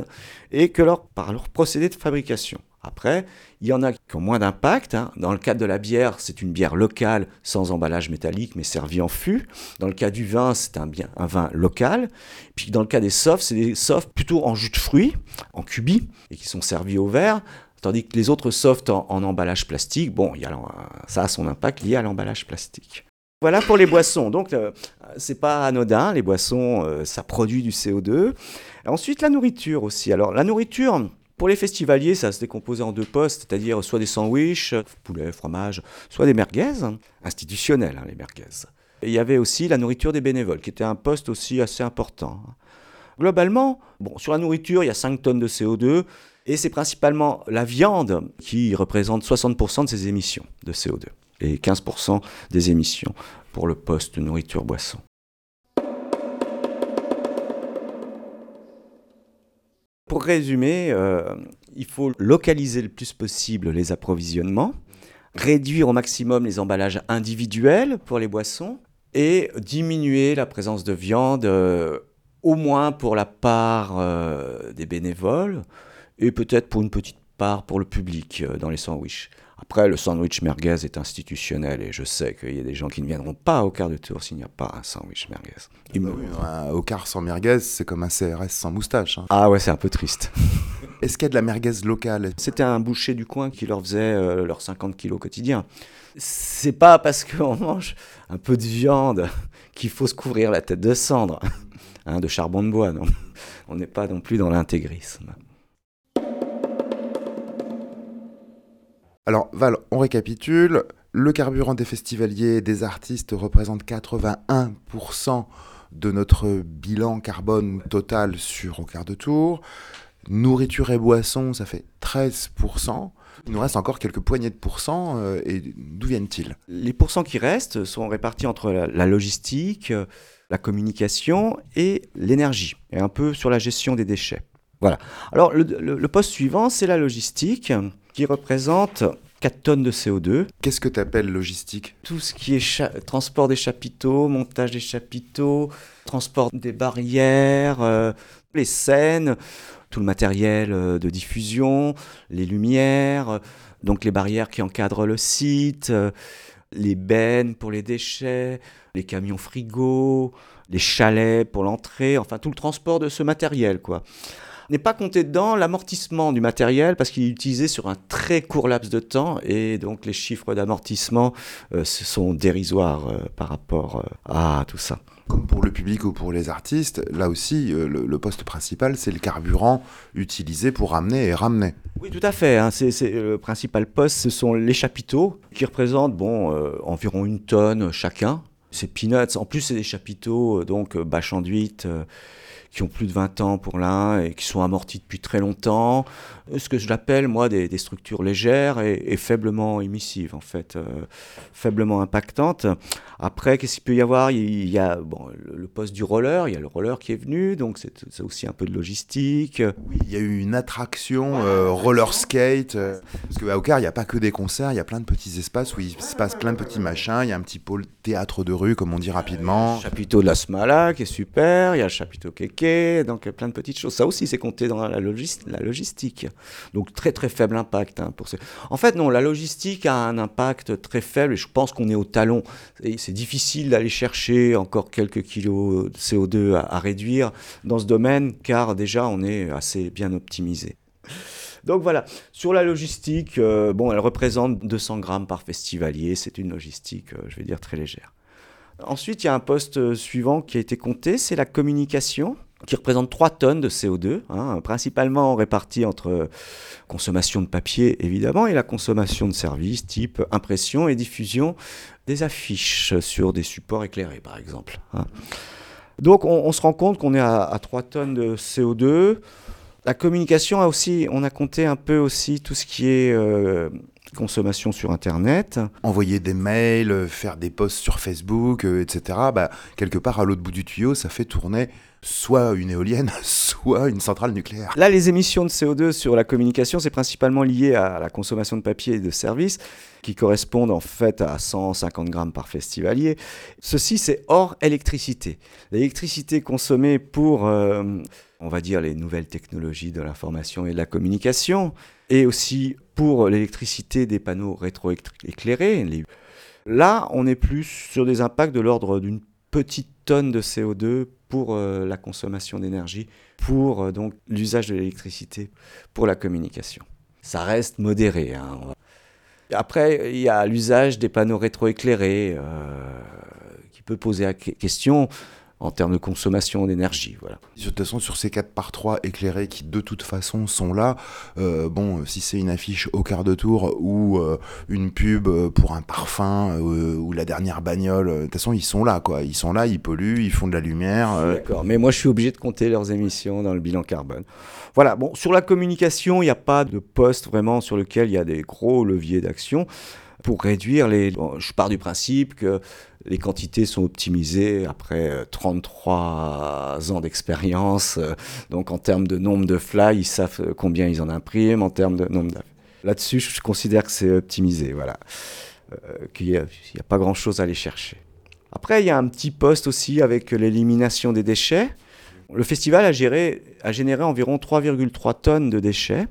et que leur, par leur procédé de fabrication. Après, il y en a qui ont moins d'impact. hein. Dans le cas de la bière, c'est une bière locale sans emballage métallique mais servie en fût. Dans le cas du vin, c'est un, vin local. Puis dans le cas des softs, c'est des softs plutôt en jus de fruits, en cubis, et qui sont servis au verre. Tandis que les autres softs en, en emballage plastique, bon, y ça a son impact lié à l'emballage plastique. Voilà pour les boissons. Donc, euh, c'est pas anodin. Les boissons, euh, ça produit du CO2. Ensuite, la nourriture aussi. Alors, la nourriture, pour les festivaliers, ça se décomposait en deux postes, c'est-à-dire soit des sandwichs, poulet, fromage, soit des merguez, institutionnels, hein, les merguez. Et il y avait aussi la nourriture des bénévoles, qui était un poste aussi assez important. Globalement, bon, sur la nourriture, il y a 5 tonnes de CO2, et c'est principalement la viande qui représente 60% de ces émissions de CO2, et 15% des émissions pour le poste nourriture-boisson. Pour résumer, euh, il faut localiser le plus possible les approvisionnements, réduire au maximum les emballages individuels pour les boissons et diminuer la présence de viande, euh, au moins pour la part euh, des bénévoles et peut-être pour une petite part pour le public euh, dans les sandwichs. Après, le sandwich merguez est institutionnel et je sais qu'il y a des gens qui ne viendront pas au quart de tour s'il n'y a pas un sandwich merguez. Il me- Un au car sans merguez, c'est comme un CRS sans moustache. hein. Ah ouais, c'est un peu triste. (laughs) Est-ce qu'il y a de la merguez locale? C'était un boucher du coin qui leur faisait euh, leurs 50 kilos quotidiens. C'est pas parce qu'on mange un peu de viande qu'il faut se couvrir la tête de cendre, hein, de charbon de bois, non. On n'est pas non plus dans l'intégrisme. Alors, Val, on récapitule. Le carburant des festivaliers et des artistes représente 81% de notre bilan carbone total sur au quart de tour. Nourriture et boissons, ça fait 13%. Il nous reste encore quelques poignées de pourcents. euh, et d'où viennent-ils? Les pourcents qui restent sont répartis entre la, logistique, euh, la communication et l'énergie, et un peu sur la gestion des déchets. Voilà. Alors, le poste suivant, c'est la logistique. Qui représente 4 tonnes de CO2. Qu'est-ce que tu appelles logistique? Tout ce qui est transport des chapiteaux, montage des chapiteaux, transport des barrières, euh, les scènes, tout le matériel euh, de diffusion, les lumières, euh, donc les barrières qui encadrent le site, euh, les bennes pour les déchets, les camions frigo, les chalets pour l'entrée, enfin tout le transport de ce matériel quoi. N'est pas compté dedans l'amortissement du matériel parce qu'il est utilisé sur un très court laps de temps et donc les chiffres d'amortissement euh, sont dérisoires euh, par rapport euh, à tout ça. Comme pour le public ou pour les artistes, là aussi, le, le poste principal, c'est le carburant utilisé pour ramener et ramener. Oui, tout à fait. hein. C'est, le principal poste, ce sont les chapiteaux qui représentent bon, environ une tonne chacun. C'est peanuts. En plus, c'est des chapiteaux donc euh, bâche enduite euh, qui ont plus de 20 ans pour l'un et qui sont amortis depuis très longtemps. Ce que j'appelle, moi, des, des structures légères et, et faiblement émissives, en fait, euh, faiblement impactantes. Après, qu'est-ce qu'il peut y avoir? Il y a bon, le, poste du roller, il y a le roller qui est venu, donc c'est, aussi un peu de logistique. Oui, il y a eu une attraction euh, roller skate. euh, parce qu'à Ocar, il n'y a pas que des concerts, il y a plein de petits espaces où il se passe plein de petits machins. Il y a un petit pôle théâtre de rue, comme on dit rapidement. Le chapiteau de la Smala qui est super, il y a le chapiteau Kéké, donc y a plein de petites choses. Ça aussi, c'est compté dans la, logis- la logistique. Donc très très faible impact. hein, pour ces... En fait, non, la logistique a un impact très faible et je pense qu'on est au talon. C'est difficile d'aller chercher encore quelques kilos de CO2 à, à réduire dans ce domaine car déjà on est assez bien optimisé. Donc voilà, sur la logistique, euh, bon, elle représente 200 grammes par festivalier. C'est une logistique, euh, je vais dire, très légère. Ensuite, il y a un poste euh, suivant qui a été compté, c'est la communication, qui représente 3 tonnes de CO2, hein, principalement répartie entre euh, consommation de papier, évidemment, et la consommation de services type impression et diffusion des affiches sur des supports éclairés, par exemple. hein. Donc, on, se rend compte qu'on est à, à 3 tonnes de CO2. La communication a aussi, on a compté un peu aussi tout ce qui est euh, consommation sur Internet. Envoyer des mails, euh, faire des posts sur Facebook, euh, etc. Bah, quelque part, à l'autre bout du tuyau, ça fait tourner soit une éolienne, (laughs) soit une centrale nucléaire. Là, les émissions de CO2 sur la communication, c'est principalement lié à la consommation de papier et de services, qui correspondent en fait à 150 grammes par festivalier. Ceci, c'est hors électricité. L'électricité consommée pour, euh, on va dire, les nouvelles technologies de l'information et de la communication, et aussi pour l'électricité des panneaux rétroéclairés. Là, on est plus sur des impacts de l'ordre d'une petite tonne de CO2 pour euh, la consommation d'énergie, pour euh, donc l'usage de l'électricité pour la communication. Ça reste modéré. hein, Après, il y a l'usage des panneaux rétroéclairés euh, qui peut poser la que- question en termes de consommation d'énergie. Voilà. De toute façon, sur ces 4 par 3 éclairés qui de toute façon sont là, euh, bon, si c'est une affiche au quart de tour ou euh, une pub euh, pour un parfum euh, ou la dernière bagnole, euh, de toute façon, ils sont là, quoi. Ils sont là, ils polluent, ils font de la lumière. euh, D'accord, mais moi je suis obligé de compter leurs émissions dans le bilan carbone. Voilà, bon, sur la communication, il n'y a pas de poste vraiment sur lequel il y a des gros leviers d'action pour réduire les... bon, je pars du principe que les quantités sont optimisées après euh, 33 ans d'expérience. euh, Donc en termes de nombre de fly, ils savent euh, combien ils en impriment, en termes de nombre Là-dessus, je considère que c'est optimisé, voilà. Euh, Qu'il n'y a pas grand-chose à aller chercher. Après, il y a un petit poste aussi avec l'élimination des déchets. Le festival a, géré- a généré environ 3,3 tonnes de déchets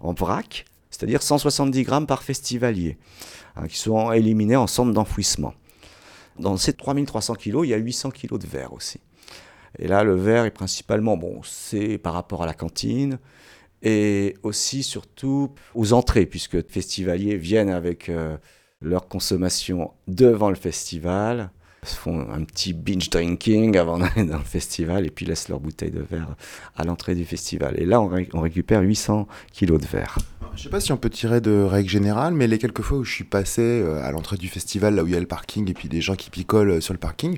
en vrac, c'est-à-dire 170 grammes par festivalier, hein, qui sont éliminés en centre d'enfouissement. Dans ces 3300 kilos, il y a 800 kilos de verre aussi. Et là, le verre est principalement, bon, c'est par rapport à la cantine et aussi surtout aux entrées, puisque les festivaliers viennent avec euh, leur consommation devant le festival, font un petit binge drinking avant d'aller dans le festival et puis laissent leur bouteille de verre à l'entrée du festival. Et là, on, ré- on récupère 800 kilos de verre. Je sais pas si on peut tirer de règle générale, mais les quelques fois où je suis passé euh, à l'entrée du festival, là où il y a le parking, et puis des gens qui picolent euh, sur le parking,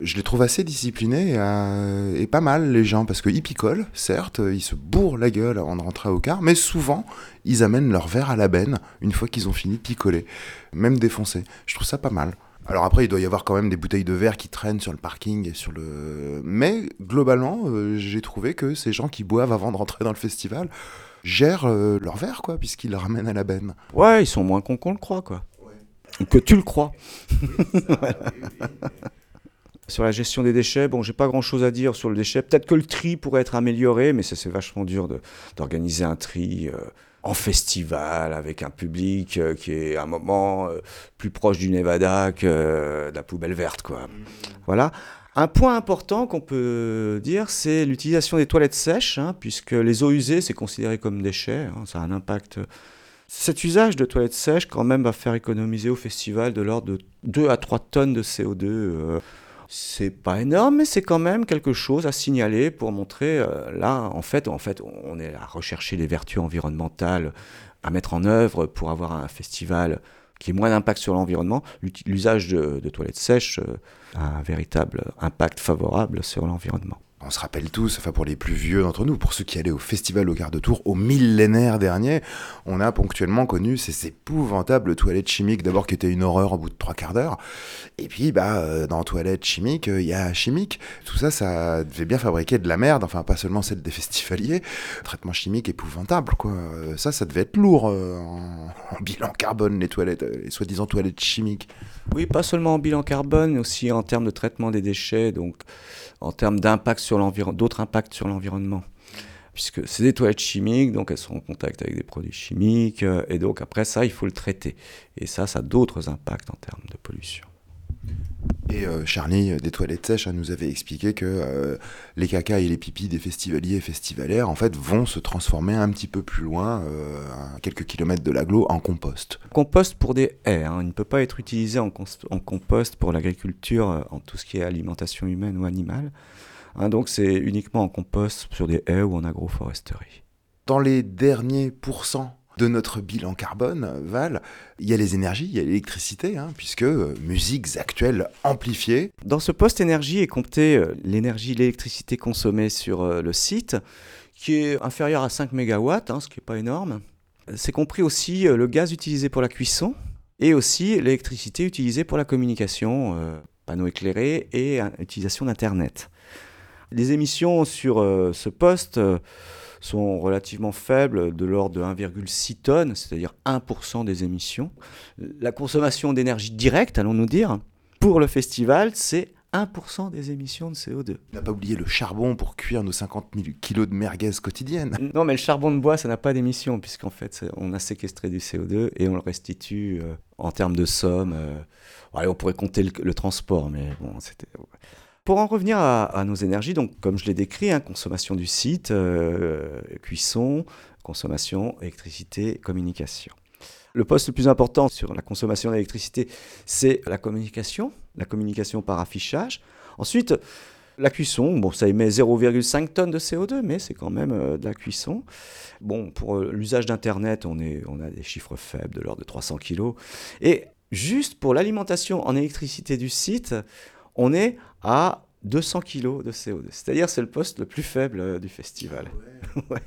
je les trouve assez disciplinés euh, et pas mal, les gens, parce qu'ils picolent, certes, ils se bourrent la gueule avant de rentrer au car, mais souvent, ils amènent leur verre à la benne une fois qu'ils ont fini de picoler, même défoncé. Je trouve ça pas mal. Alors après, il doit y avoir quand même des bouteilles de verre qui traînent sur le parking et sur le. Mais globalement, euh, j'ai trouvé que ces gens qui boivent avant de rentrer dans le festival, gèrent euh, leur verre, quoi, puisqu'ils le ramènent à la benne. Ouais, ils sont moins cons qu'on le croit, quoi. Que tu le crois. (laughs) Sur la gestion des déchets, bon, j'ai pas grand chose à dire sur le déchet. Peut-être que le tri pourrait être amélioré, mais ça, c'est vachement dur de- d'organiser un tri euh, en festival avec un public euh, qui est à un moment euh, plus proche du Nevada que euh, de la poubelle verte, quoi. Voilà. Un point important qu'on peut dire, c'est l'utilisation des toilettes sèches, hein, puisque les eaux usées, c'est considéré comme déchets. hein, ça a un impact. Cet usage de toilettes sèches, quand même, va faire économiser au festival de l'ordre de 2 à 3 tonnes de CO2. C'est pas énorme, mais c'est quand même quelque chose à signaler pour montrer, euh, là, en fait, on est à rechercher les vertus environnementales à mettre en œuvre pour avoir un festival qui ait moins d'impact sur l'environnement. L'usage de, de toilettes sèches euh, a un véritable impact favorable sur l'environnement. On se rappelle tous, enfin pour les plus vieux d'entre nous, pour ceux qui allaient au festival au quart de tour au millénaire dernier, on a ponctuellement connu ces épouvantables toilettes chimiques, d'abord qui étaient une horreur au bout de trois quarts d'heure, et puis bah euh, dans toilettes chimiques, euh, il y a chimique. Tout ça, ça devait bien fabriquer de la merde, enfin pas seulement celle des festivaliers, traitement chimique épouvantable quoi. Euh, Ça, ça devait être lourd en, en bilan carbone les toilettes, les soi-disant toilettes chimiques. Oui, pas seulement en bilan carbone, mais aussi en termes de traitement des déchets, donc en termes d'impact sur l'environnement, d'autres impacts sur l'environnement. Puisque c'est des toilettes chimiques, donc elles sont en contact avec des produits chimiques, euh, et donc après ça, il faut le traiter. Et ça, ça a d'autres impacts en termes de pollution. Et euh, Charlie, euh, des toilettes sèches, hein, nous avait expliqué que euh, les cacas et les pipis des festivaliers et festivalaires, en fait, vont se transformer un petit peu plus loin, euh, à quelques kilomètres de l'aglo, en compost. Compost pour des haies, hein, il ne peut pas être utilisé en, compost pour l'agriculture, en tout ce qui est alimentation humaine ou animale. Hein, donc c'est uniquement en compost sur des haies ou en agroforesterie. Dans les derniers pourcents de notre bilan carbone, Val, il y a les énergies, il y a l'électricité, hein, puisque euh, musiques actuelles amplifiées, Dans ce poste énergie est compté euh, l'énergie, l'électricité consommée sur euh, le site, qui est inférieure à 5 MW, ce qui n'est pas énorme. C'est compris aussi le gaz utilisé pour la cuisson et aussi l'électricité utilisée pour la communication, panneaux éclairés et utilisation d'Internet. Les émissions sur ce poste sont relativement faibles, de l'ordre de 1,6 tonnes, c'est-à-dire 1% des émissions. La consommation d'énergie directe, allons-nous dire, pour le festival, c'est 1% des émissions de CO2. on n'a pas oublié le charbon pour cuire nos 50 000 kilos de merguez quotidiennes. Non, mais le charbon de bois, ça n'a pas d'émission, puisqu'en fait, on a séquestré du CO2 et on le restitue euh, en termes de somme. euh, allez, on pourrait compter le, le transport, mais bon, c'était. Pour en revenir à, nos énergies, donc comme je l'ai décrit, hein, consommation du site, euh, cuisson, consommation, électricité, communication. Le poste le plus important sur la consommation d'électricité, c'est la communication, la communication par affichage. Ensuite, la cuisson, bon, ça émet 0,5 tonnes de CO2, mais c'est quand même euh, de la cuisson. Bon, pour euh, l'usage d'Internet, on, on a des chiffres faibles de l'ordre de 300 kg. Et juste pour l'alimentation en électricité du site, on est à 200 kg de CO2. C'est-à-dire c'est le poste le plus faible euh, du festival. (laughs) Ouais.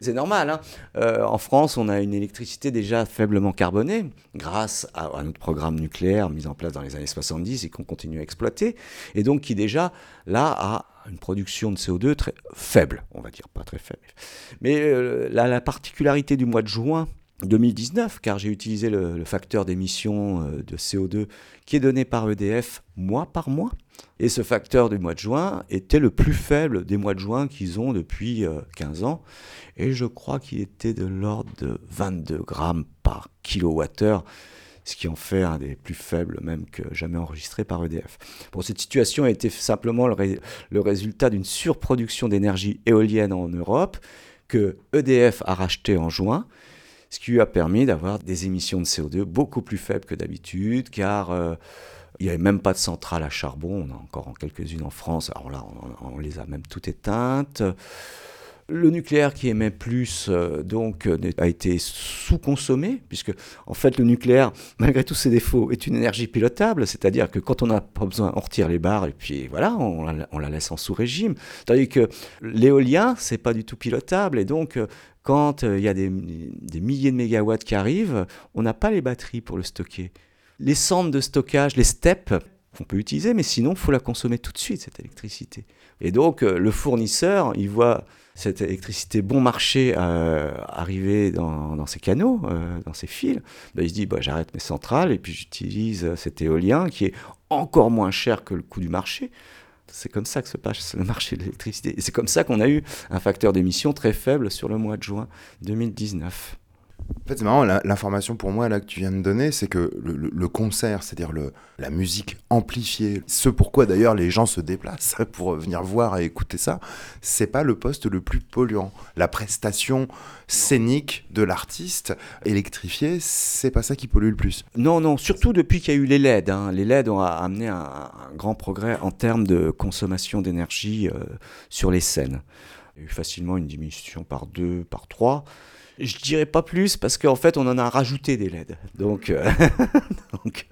C'est normal. hein. Euh, en France, on a une électricité déjà faiblement carbonée grâce à, à notre programme nucléaire mis en place dans les années 70 et qu'on continue à exploiter. Et donc qui déjà, là, a une production de CO2 très faible, on va dire, pas très faible. Mais euh, la, la particularité du mois de juin 2019, car j'ai utilisé le, facteur d'émission euh, de CO2 qui est donné par EDF mois par mois. Et ce facteur du mois de juin était le plus faible des mois de juin qu'ils ont depuis euh, 15 ans. Et je crois qu'il était de l'ordre de 22 grammes par kilowattheure, ce qui en fait un des plus faibles même que jamais enregistré par EDF. Bon, cette situation a été simplement le, le résultat d'une surproduction d'énergie éolienne en Europe que EDF a racheté en juin ce qui lui a permis d'avoir des émissions de CO2 beaucoup plus faibles que d'habitude, car euh, il n'y avait même pas de centrale à charbon, on a encore en quelques-unes en France, alors là on les a même toutes éteintes. Le nucléaire qui émet plus, euh, donc, euh, a été sous-consommé, puisque, en fait, le nucléaire, malgré tous ses défauts, est une énergie pilotable, c'est-à-dire que quand on n'a pas besoin, on retire les barres et puis voilà, on la, laisse en sous-régime. Tandis que l'éolien, c'est pas du tout pilotable, et donc, euh, quand il y a des, des milliers de mégawatts qui arrivent, on n'a pas les batteries pour le stocker. Les centres de stockage, les steps, qu'on peut utiliser, mais sinon, il faut la consommer tout de suite, cette électricité. Et donc, euh, le fournisseur, il voit cette électricité bon marché euh, arriver dans, ses canaux, euh, dans ses fils. Ben, il se dit, bah, j'arrête mes centrales et puis j'utilise cet éolien qui est encore moins cher que le coût du marché. C'est comme ça que se passe le marché de l'électricité. Et c'est comme ça qu'on a eu un facteur d'émission très faible sur le mois de juin 2019. En fait, c'est marrant, l'information pour moi là que tu viens de donner, c'est que le, concert, c'est-à-dire la musique amplifiée, ce pourquoi d'ailleurs les gens se déplacent (laughs) pour venir voir et écouter ça, c'est pas le poste le plus polluant. La prestation scénique de l'artiste électrifié, c'est pas ça qui pollue le plus. Non, non, surtout depuis qu'il y a eu les LED. Hein. Les LED ont amené un, un, grand progrès en termes de consommation d'énergie euh, sur les scènes. Il y a eu facilement une diminution par deux, par trois. Je dirais pas plus parce qu'en fait, on en a rajouté des LED. Donc, euh, (laughs) donc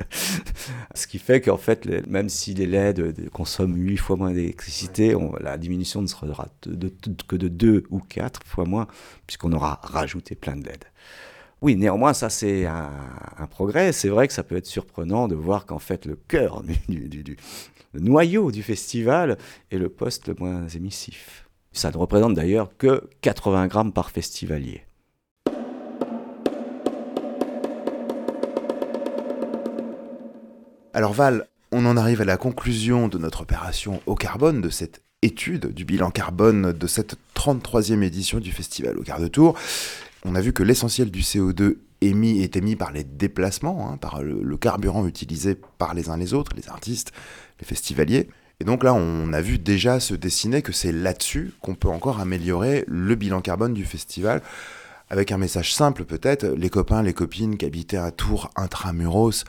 ce qui fait qu'en fait, les, même si les LED consomment 8 fois moins d'électricité, la diminution ne sera de, de, de, que de 2 ou 4 fois moins, puisqu'on aura rajouté plein de LED. Oui, néanmoins, ça c'est un, un, progrès. C'est vrai que ça peut être surprenant de voir qu'en fait, le cœur du, du, du le noyau du festival est le poste le moins émissif. Ça ne représente d'ailleurs que 80 grammes par festivalier. Alors Val, on en arrive à la conclusion de notre opération au carbone, de cette étude du bilan carbone de cette 33e édition du festival au quart de tour. On a vu que l'essentiel du CO2 émis est émis par les déplacements, hein, par le, carburant utilisé par les uns les autres, les artistes, les festivaliers. Et donc là, on a vu déjà se dessiner que c'est là-dessus qu'on peut encore améliorer le bilan carbone du festival avec un message simple peut-être, les copains, les copines qui habitaient à Tours intramuros,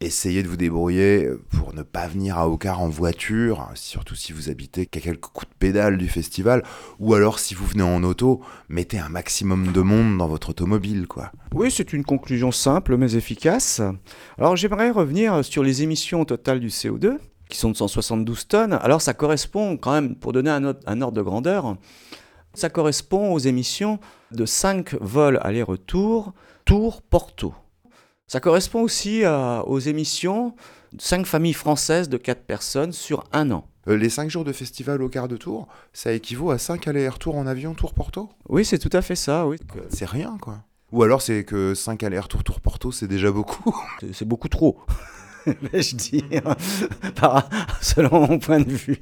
essayez de vous débrouiller pour ne pas venir à Ocar en voiture, surtout si vous habitez qu'à quelques coups de pédale du festival, ou alors si vous venez en auto, mettez un maximum de monde dans votre automobile, quoi. Oui, c'est une conclusion simple mais efficace. Alors j'aimerais revenir sur les émissions totales du CO2, qui sont de 172 tonnes. Alors ça correspond quand même, pour donner un, ordre de grandeur, ça correspond aux émissions de 5 vols aller-retour Tours-Porto. Ça correspond aussi à, aux émissions de 5 familles françaises de 4 personnes sur un an. Euh, les 5 jours de festival au quart de tour, ça équivaut à 5 allers-retours en avion Tour-Porto Oui, c'est tout à fait ça, oui. C'est rien, quoi. Ou alors c'est que 5 allers-retours Tour-Porto, c'est déjà beaucoup. (laughs) C'est beaucoup trop. (laughs) je dis, (laughs) par, selon mon point de vue.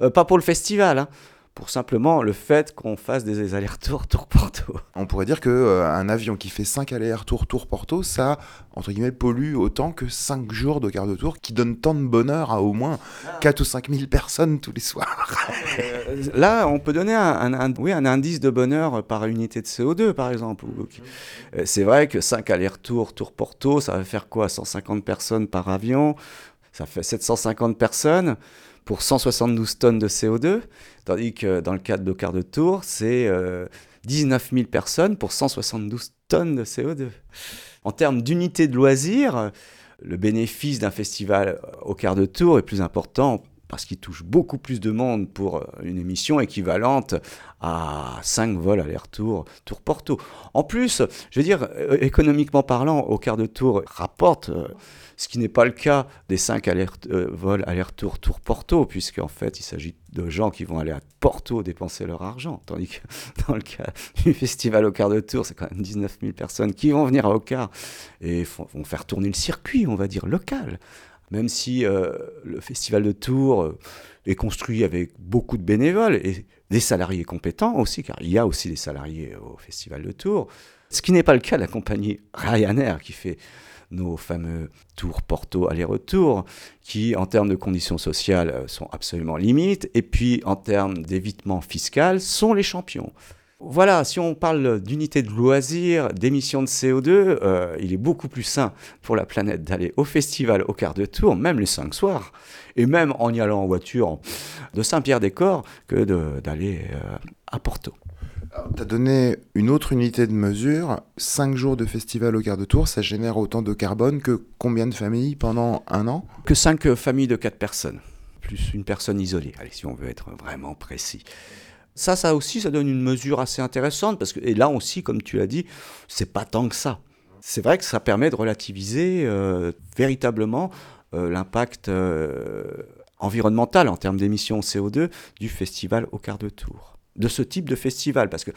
Euh, pas pour le festival, hein pour simplement le fait qu'on fasse des allers-retours Tour-Porto. On pourrait dire qu'un euh, avion qui fait 5 allers-retours Tour-Porto, ça, entre guillemets, pollue autant que 5 jours de quart de tour, qui donnent tant de bonheur à au moins 4 ou 5 000 personnes tous les soirs. euh, là, on peut donner un, un, un, oui, un indice de bonheur par unité de CO2, par exemple. Euh, C'est vrai que 5 allers-retours Tour-Porto, ça va faire quoi? 150 personnes par avion? Ça fait 750 personnes? Pour 172 tonnes de CO2, tandis que dans le cadre de quart de tour, c'est euh, 19 000 personnes pour 172 tonnes de CO2. En termes d'unité de loisirs, le bénéfice d'un festival au quart de tour est plus important parce qu'il touche beaucoup plus de monde pour une émission équivalente à 5 vols aller-retour Tour-Porto. En plus, je veux dire, économiquement parlant, au quart de tour rapporte, euh, ce qui n'est pas le cas des 5 aller euh, vols aller-retour Tour-Porto, puisqu'en fait, il s'agit de gens qui vont aller à Porto dépenser leur argent, tandis que (laughs) dans le cas du festival au quart de tour, c'est quand même 19 000 personnes qui vont venir à Ocar et vont faire tourner le circuit, on va dire, local même si euh, le festival de Tours euh, est construit avec beaucoup de bénévoles et des salariés compétents aussi, car il y a aussi des salariés au festival de Tours, ce qui n'est pas le cas de la compagnie Ryanair qui fait nos fameux tours Porto aller-retour, qui en termes de conditions sociales sont absolument limites, et puis en termes d'évitement fiscal sont les champions. Voilà, si on parle d'unité de loisirs, d'émissions de CO2, euh, il est beaucoup plus sain pour la planète d'aller au festival au quart de tour, même les cinq soirs, et même en y allant en voiture de Saint-Pierre-des-Corps, que d'aller euh, à Porto. Tu as donné une autre unité de mesure. 5 jours de festival au quart de tour, ça génère autant de carbone que combien de familles pendant un an? Que 5 familles de 4 personnes, plus une personne isolée, allez, si on veut être vraiment précis. Ça, ça aussi, ça donne une mesure assez intéressante parce que, et là aussi, comme tu l'as dit, c'est pas tant que ça. C'est vrai que ça permet de relativiser euh, véritablement euh, l'impact euh, environnemental en termes d'émissions CO2 du festival au quart de tour. De ce type de festival, parce que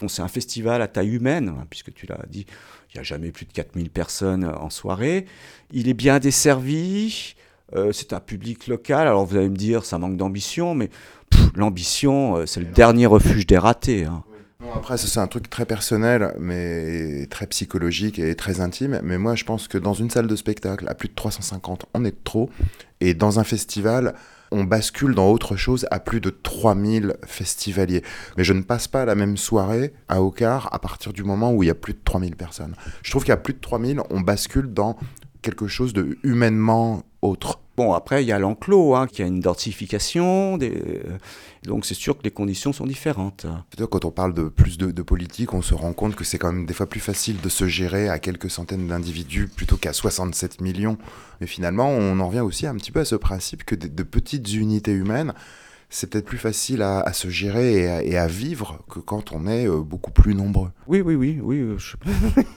bon, c'est un festival à taille humaine, hein, puisque tu l'as dit, il n'y a jamais plus de 4000 personnes en soirée. Il est bien desservi, c'est un public local. Alors vous allez me dire, ça manque d'ambition, mais l'ambition, euh, c'est le dernier refuge des ratés. hein. Après, c'est un truc très personnel, mais très psychologique et très intime. Mais moi, je pense que dans une salle de spectacle, à plus de 350, on est trop. Et dans un festival, on bascule dans autre chose à plus de 3000 festivaliers. Mais je ne passe pas la même soirée à Ocar à partir du moment où il y a plus de 3000 personnes. Je trouve qu'à plus de 3000, on bascule dans quelque chose de humainement autre. Bon, après, il y a l'enclos, hein, qui a une densification, euh, donc c'est sûr que les conditions sont différentes. Quand on parle de plus de, politique, on se rend compte que c'est quand même des fois plus facile de se gérer à quelques centaines d'individus plutôt qu'à 67 millions. Mais finalement, on en revient aussi un petit peu à ce principe que de petites unités humaines, c'est peut-être plus facile à, à se gérer et à, et à vivre que quand on est euh, beaucoup plus nombreux. Oui, oui, oui, oui. euh, je-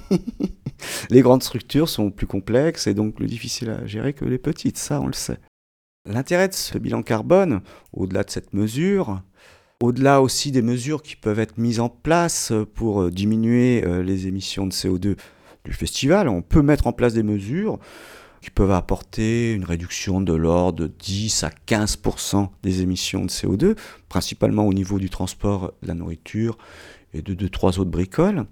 (laughs) les grandes structures sont plus complexes et donc plus difficiles à gérer que les petites, ça on le sait. L'intérêt de ce bilan carbone, au-delà de cette mesure, au-delà aussi des mesures qui peuvent être mises en place pour euh, diminuer euh, les émissions de CO2 du festival, on peut mettre en place des mesures qui peuvent apporter une réduction de l'ordre de 10 à 15% des émissions de CO2, principalement au niveau du transport de la nourriture et de deux, trois autres bricoles.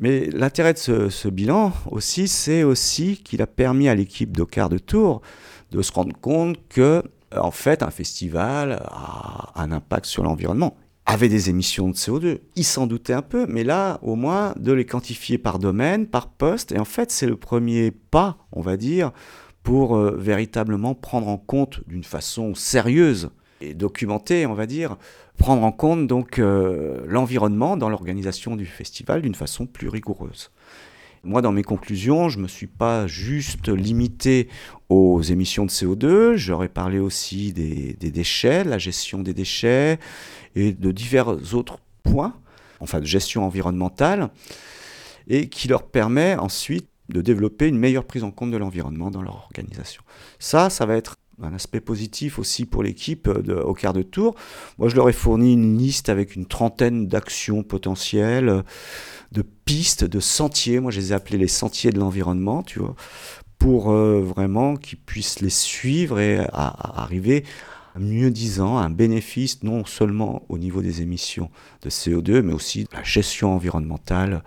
Mais l'intérêt de ce, bilan aussi, c'est aussi qu'il a permis à l'équipe de quart de tour de se rendre compte que, en fait, un festival a un impact sur l'environnement. Avait des émissions de CO2. Ils s'en doutaient un peu, mais là, au moins, de les quantifier par domaine, par poste. Et en fait, c'est le premier pas, on va dire, pour euh, véritablement prendre en compte d'une façon sérieuse et documentée, on va dire, prendre en compte donc euh, l'environnement dans l'organisation du festival d'une façon plus rigoureuse. Moi, dans mes conclusions, je ne me suis pas juste limité aux émissions de CO2, j'aurais parlé aussi des, des déchets, la gestion des déchets et de divers autres points, enfin de gestion environnementale, et qui leur permet ensuite de développer une meilleure prise en compte de l'environnement dans leur organisation. Ça, ça va être un aspect positif aussi pour l'équipe de- au quart de tour. Moi, je leur ai fourni une liste avec une trentaine d'actions potentielles, de pistes, de sentiers. Moi, je les ai appelés les sentiers de l'environnement, tu vois, pour euh, vraiment qu'ils puissent les suivre et à- à arriver mieux disant un bénéfice non seulement au niveau des émissions de CO2, mais aussi de la gestion environnementale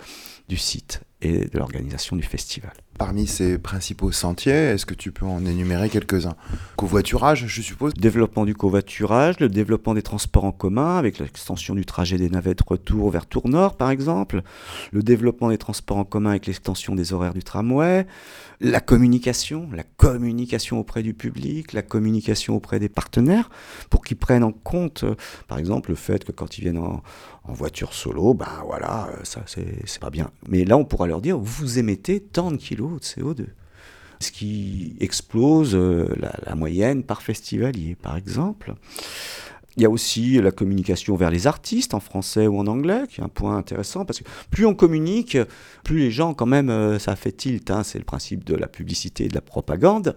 du site et de l'organisation du festival. Parmi ces principaux sentiers, est-ce que tu peux en énumérer quelques-uns? Covoiturage, je suppose? Développement du covoiturage, le développement des transports en commun avec l'extension du trajet des navettes retour vers Tour-Nord par exemple, le développement des transports en commun avec l'extension des horaires du tramway, la communication, la communication auprès du public, la communication auprès des partenaires pour qu'ils prennent en compte euh, par exemple le fait que quand ils viennent en, en voiture solo, ben voilà, euh, ça c'est pas bien. Mais là on pourra leur dire vous émettez tant de kilos de CO2 ce qui explose euh, la, moyenne par festivalier, par exemple. Il y a aussi la communication vers les artistes en français ou en anglais, qui est un point intéressant, parce que plus on communique, plus les gens, quand même, euh, ça fait tilt. hein, c'est le principe de la publicité et de la propagande.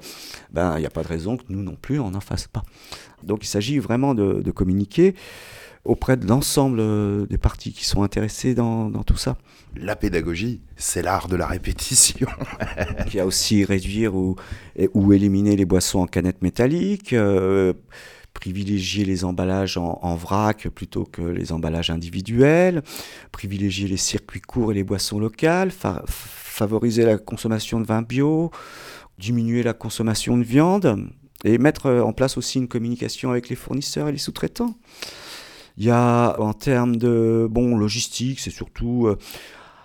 Ben, il n'y a pas de raison que nous non plus, on n'en fasse pas. Donc il s'agit vraiment de communiquer auprès de l'ensemble euh, des parties qui sont intéressées dans, dans tout ça. La pédagogie, c'est l'art de la répétition. (laughs) Il y a aussi réduire ou, ou éliminer les boissons en canettes métalliques, euh, privilégier les emballages en, en vrac plutôt que les emballages individuels, privilégier les circuits courts et les boissons locales, fa- favoriser la consommation de vin bio, diminuer la consommation de viande et mettre euh, en place aussi une communication avec les fournisseurs et les sous-traitants. Il y a en termes de bon logistique, c'est surtout euh,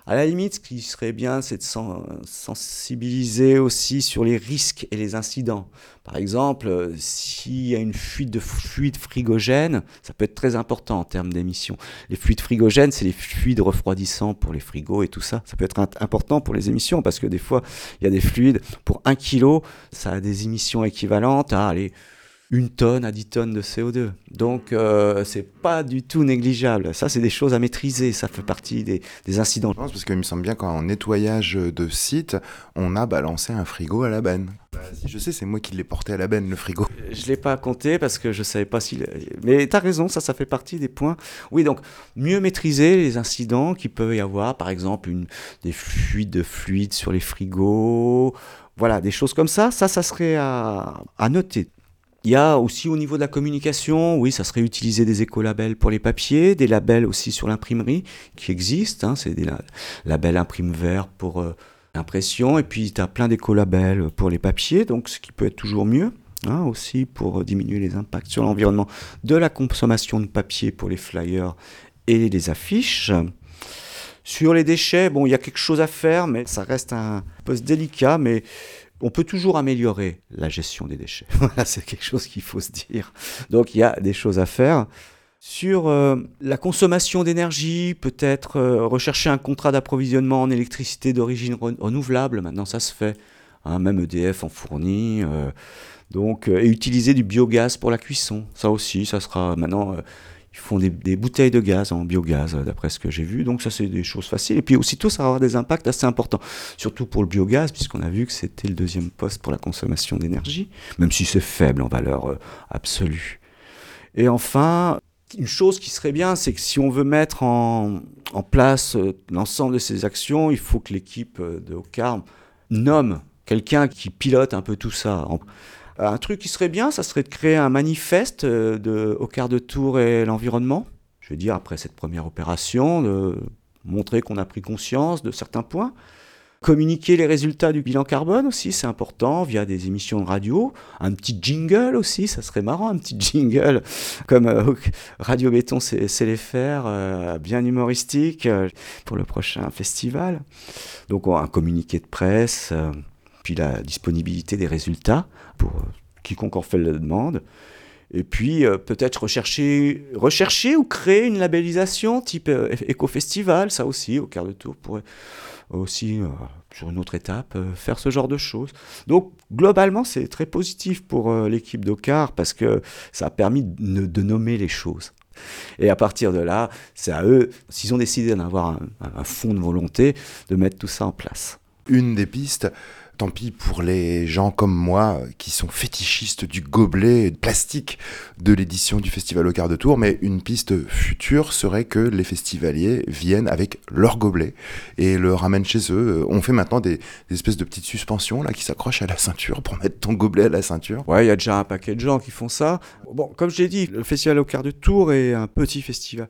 à la limite, ce qui serait bien, c'est de sen- sensibiliser aussi sur les risques et les incidents. Par exemple, euh, s'il y a une fuite de fluide frigogène, ça peut être très important en termes d'émissions. Les fluides frigogènes, c'est les fluides refroidissants pour les frigos et tout ça. Ça peut être important pour les émissions parce que des fois, il y a des fluides pour 1 kg, ça a des émissions équivalentes à allez, une tonne à 10 tonnes de CO2. Donc, euh, c'est pas du tout négligeable. Ça, c'est des choses à maîtriser. Ça fait partie des, des incidents. Je pense parce qu'il me semble bien qu'en nettoyage de site, on a balancé un frigo à la benne. Si je sais, c'est moi qui l'ai porté à la benne, le frigo. Je l'ai pas compté parce que je savais pas si. Mais tu as raison, ça, ça fait partie des points. Oui, donc mieux maîtriser les incidents qui peuvent y avoir, par exemple une, des fuites de fluides sur les frigos, voilà, des choses comme ça. Ça, ça serait à, à noter. Il y a aussi au niveau de la communication, oui, ça serait utiliser des écolabels pour les papiers, des labels aussi sur l'imprimerie qui existent. Hein, c'est des la- labels imprime vert pour euh, l'impression, et puis tu as plein d'écolabels pour les papiers, donc ce qui peut être toujours mieux. hein, aussi pour euh, diminuer les impacts sur l'environnement de la consommation de papier pour les flyers et les affiches. Sur les déchets, bon, il y a quelque chose à faire, mais ça reste un poste délicat, mais on peut toujours améliorer la gestion des déchets. (laughs) C'est quelque chose qu'il faut se dire. Donc il y a des choses à faire. Sur euh, la consommation d'énergie, peut-être euh, rechercher un contrat d'approvisionnement en électricité d'origine ren- renouvelable. Maintenant, ça se fait. hein, même EDF en fournit. euh, donc, et utiliser du biogaz pour la cuisson. Ça aussi, ça sera maintenant. Ils font des, bouteilles de gaz en biogaz, euh, d'après ce que j'ai vu. Donc, ça, c'est des choses faciles. Et puis, aussitôt, ça va avoir des impacts assez importants. Surtout pour le biogaz, puisqu'on a vu que c'était le deuxième poste pour la consommation d'énergie, même si c'est faible en valeur euh, absolue. Et enfin, une chose qui serait bien, c'est que si on veut mettre en, en place euh, l'ensemble de ces actions, il faut que l'équipe de Ocarm nomme quelqu'un qui pilote un peu tout ça. En- Un truc qui serait bien, ça serait de créer un manifeste euh, de Ocar de Tours et l'environnement. Je veux dire, après cette première opération, de montrer qu'on a pris conscience de certains points. Communiquer les résultats du bilan carbone aussi, c'est important, via des émissions de radio. Un petit jingle aussi, ça serait marrant, un petit (laughs) jingle comme euh, Radio Béton sait, les faire, euh, bien humoristique euh, pour le prochain festival. Donc un communiqué de presse, euh, puis la disponibilité des résultats pour euh, quiconque en fait la demande. Et puis euh, peut-être rechercher, rechercher ou créer une labellisation type euh, éco-festival, ça aussi, au quart de tour pourrait aussi, euh, sur une autre étape, faire ce genre de choses. Donc, globalement, c'est très positif pour l'équipe d'Ocar parce que ça a permis de, nommer les choses. Et à partir de là, c'est à eux, s'ils ont décidé d'avoir un, un fond de volonté, de mettre tout ça en place. Une des pistes, tant pis pour les gens comme moi euh, qui sont fétichistes du gobelet plastique de l'édition du Festival au quart de tour, mais une piste future serait que les festivaliers viennent avec leur gobelet et le ramènent chez eux. On fait maintenant des, des espèces de petites suspensions là qui s'accrochent à la ceinture pour mettre ton gobelet à la ceinture. Ouais, il y a déjà un paquet de gens qui font ça. Bon, comme je l'ai dit, le festival au quart de tour est un petit festival.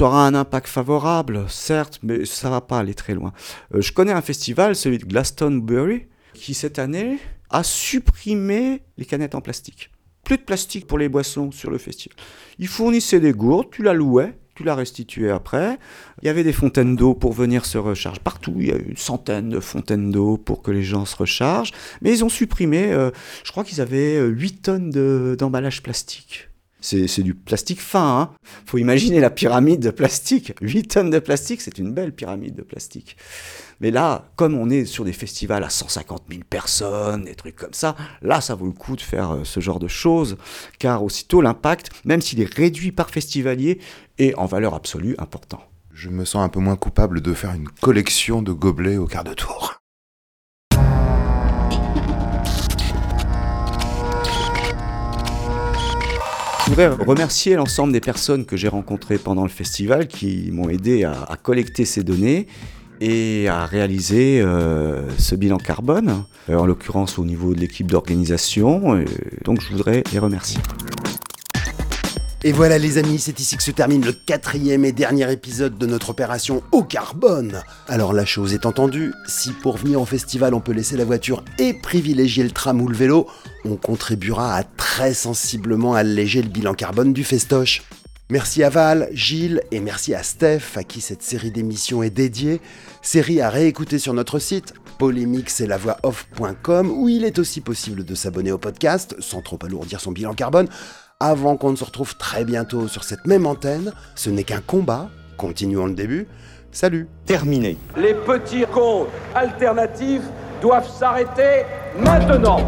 Aura un impact favorable, certes, mais ça va pas aller très loin. Euh, je connais un festival, celui de Glastonbury, qui cette année a supprimé les canettes en plastique. Plus de plastique pour les boissons sur le festival. Ils fournissaient des gourdes, tu la louais, tu la restituais après. Il y avait des fontaines d'eau pour venir se recharger. Partout, il y a une centaine de fontaines d'eau pour que les gens se rechargent. Mais ils ont supprimé, euh, je crois qu'ils avaient euh, 8 tonnes de- d'emballage plastique. C'est du plastique fin. Hein. faut imaginer la pyramide de plastique. 8 tonnes de plastique, c'est une belle pyramide de plastique. Mais là, comme on est sur des festivals à 150 000 personnes, des trucs comme ça, là, ça vaut le coup de faire euh, ce genre de choses, car aussitôt l'impact, même s'il est réduit par festivalier, est en valeur absolue important. Je me sens un peu moins coupable de faire une collection de gobelets au quart de tour. Je voudrais remercier l'ensemble des personnes que j'ai rencontrées pendant le festival qui m'ont aidé à, collecter ces données et à réaliser euh, ce bilan carbone, euh, en l'occurrence au niveau de l'équipe d'organisation. euh, Donc je voudrais les remercier. Et voilà les amis, c'est ici que se termine le quatrième et dernier épisode de notre opération au carbone. Alors la chose est entendue, si pour venir au festival on peut laisser la voiture et privilégier le tram ou le vélo, on contribuera à très sensiblement alléger le bilan carbone du festoche. Merci à Val, Gilles et merci à Steph à qui cette série d'émissions est dédiée. Série à réécouter sur notre site polémique-c'est-la-voix-off.com où il est aussi possible de s'abonner au podcast sans trop alourdir son bilan carbone avant qu'on ne se retrouve très bientôt sur cette même antenne. Ce n'est qu'un combat. Continuons le début. Salut Terminé. Les petits comptes alternatifs doivent s'arrêter maintenant.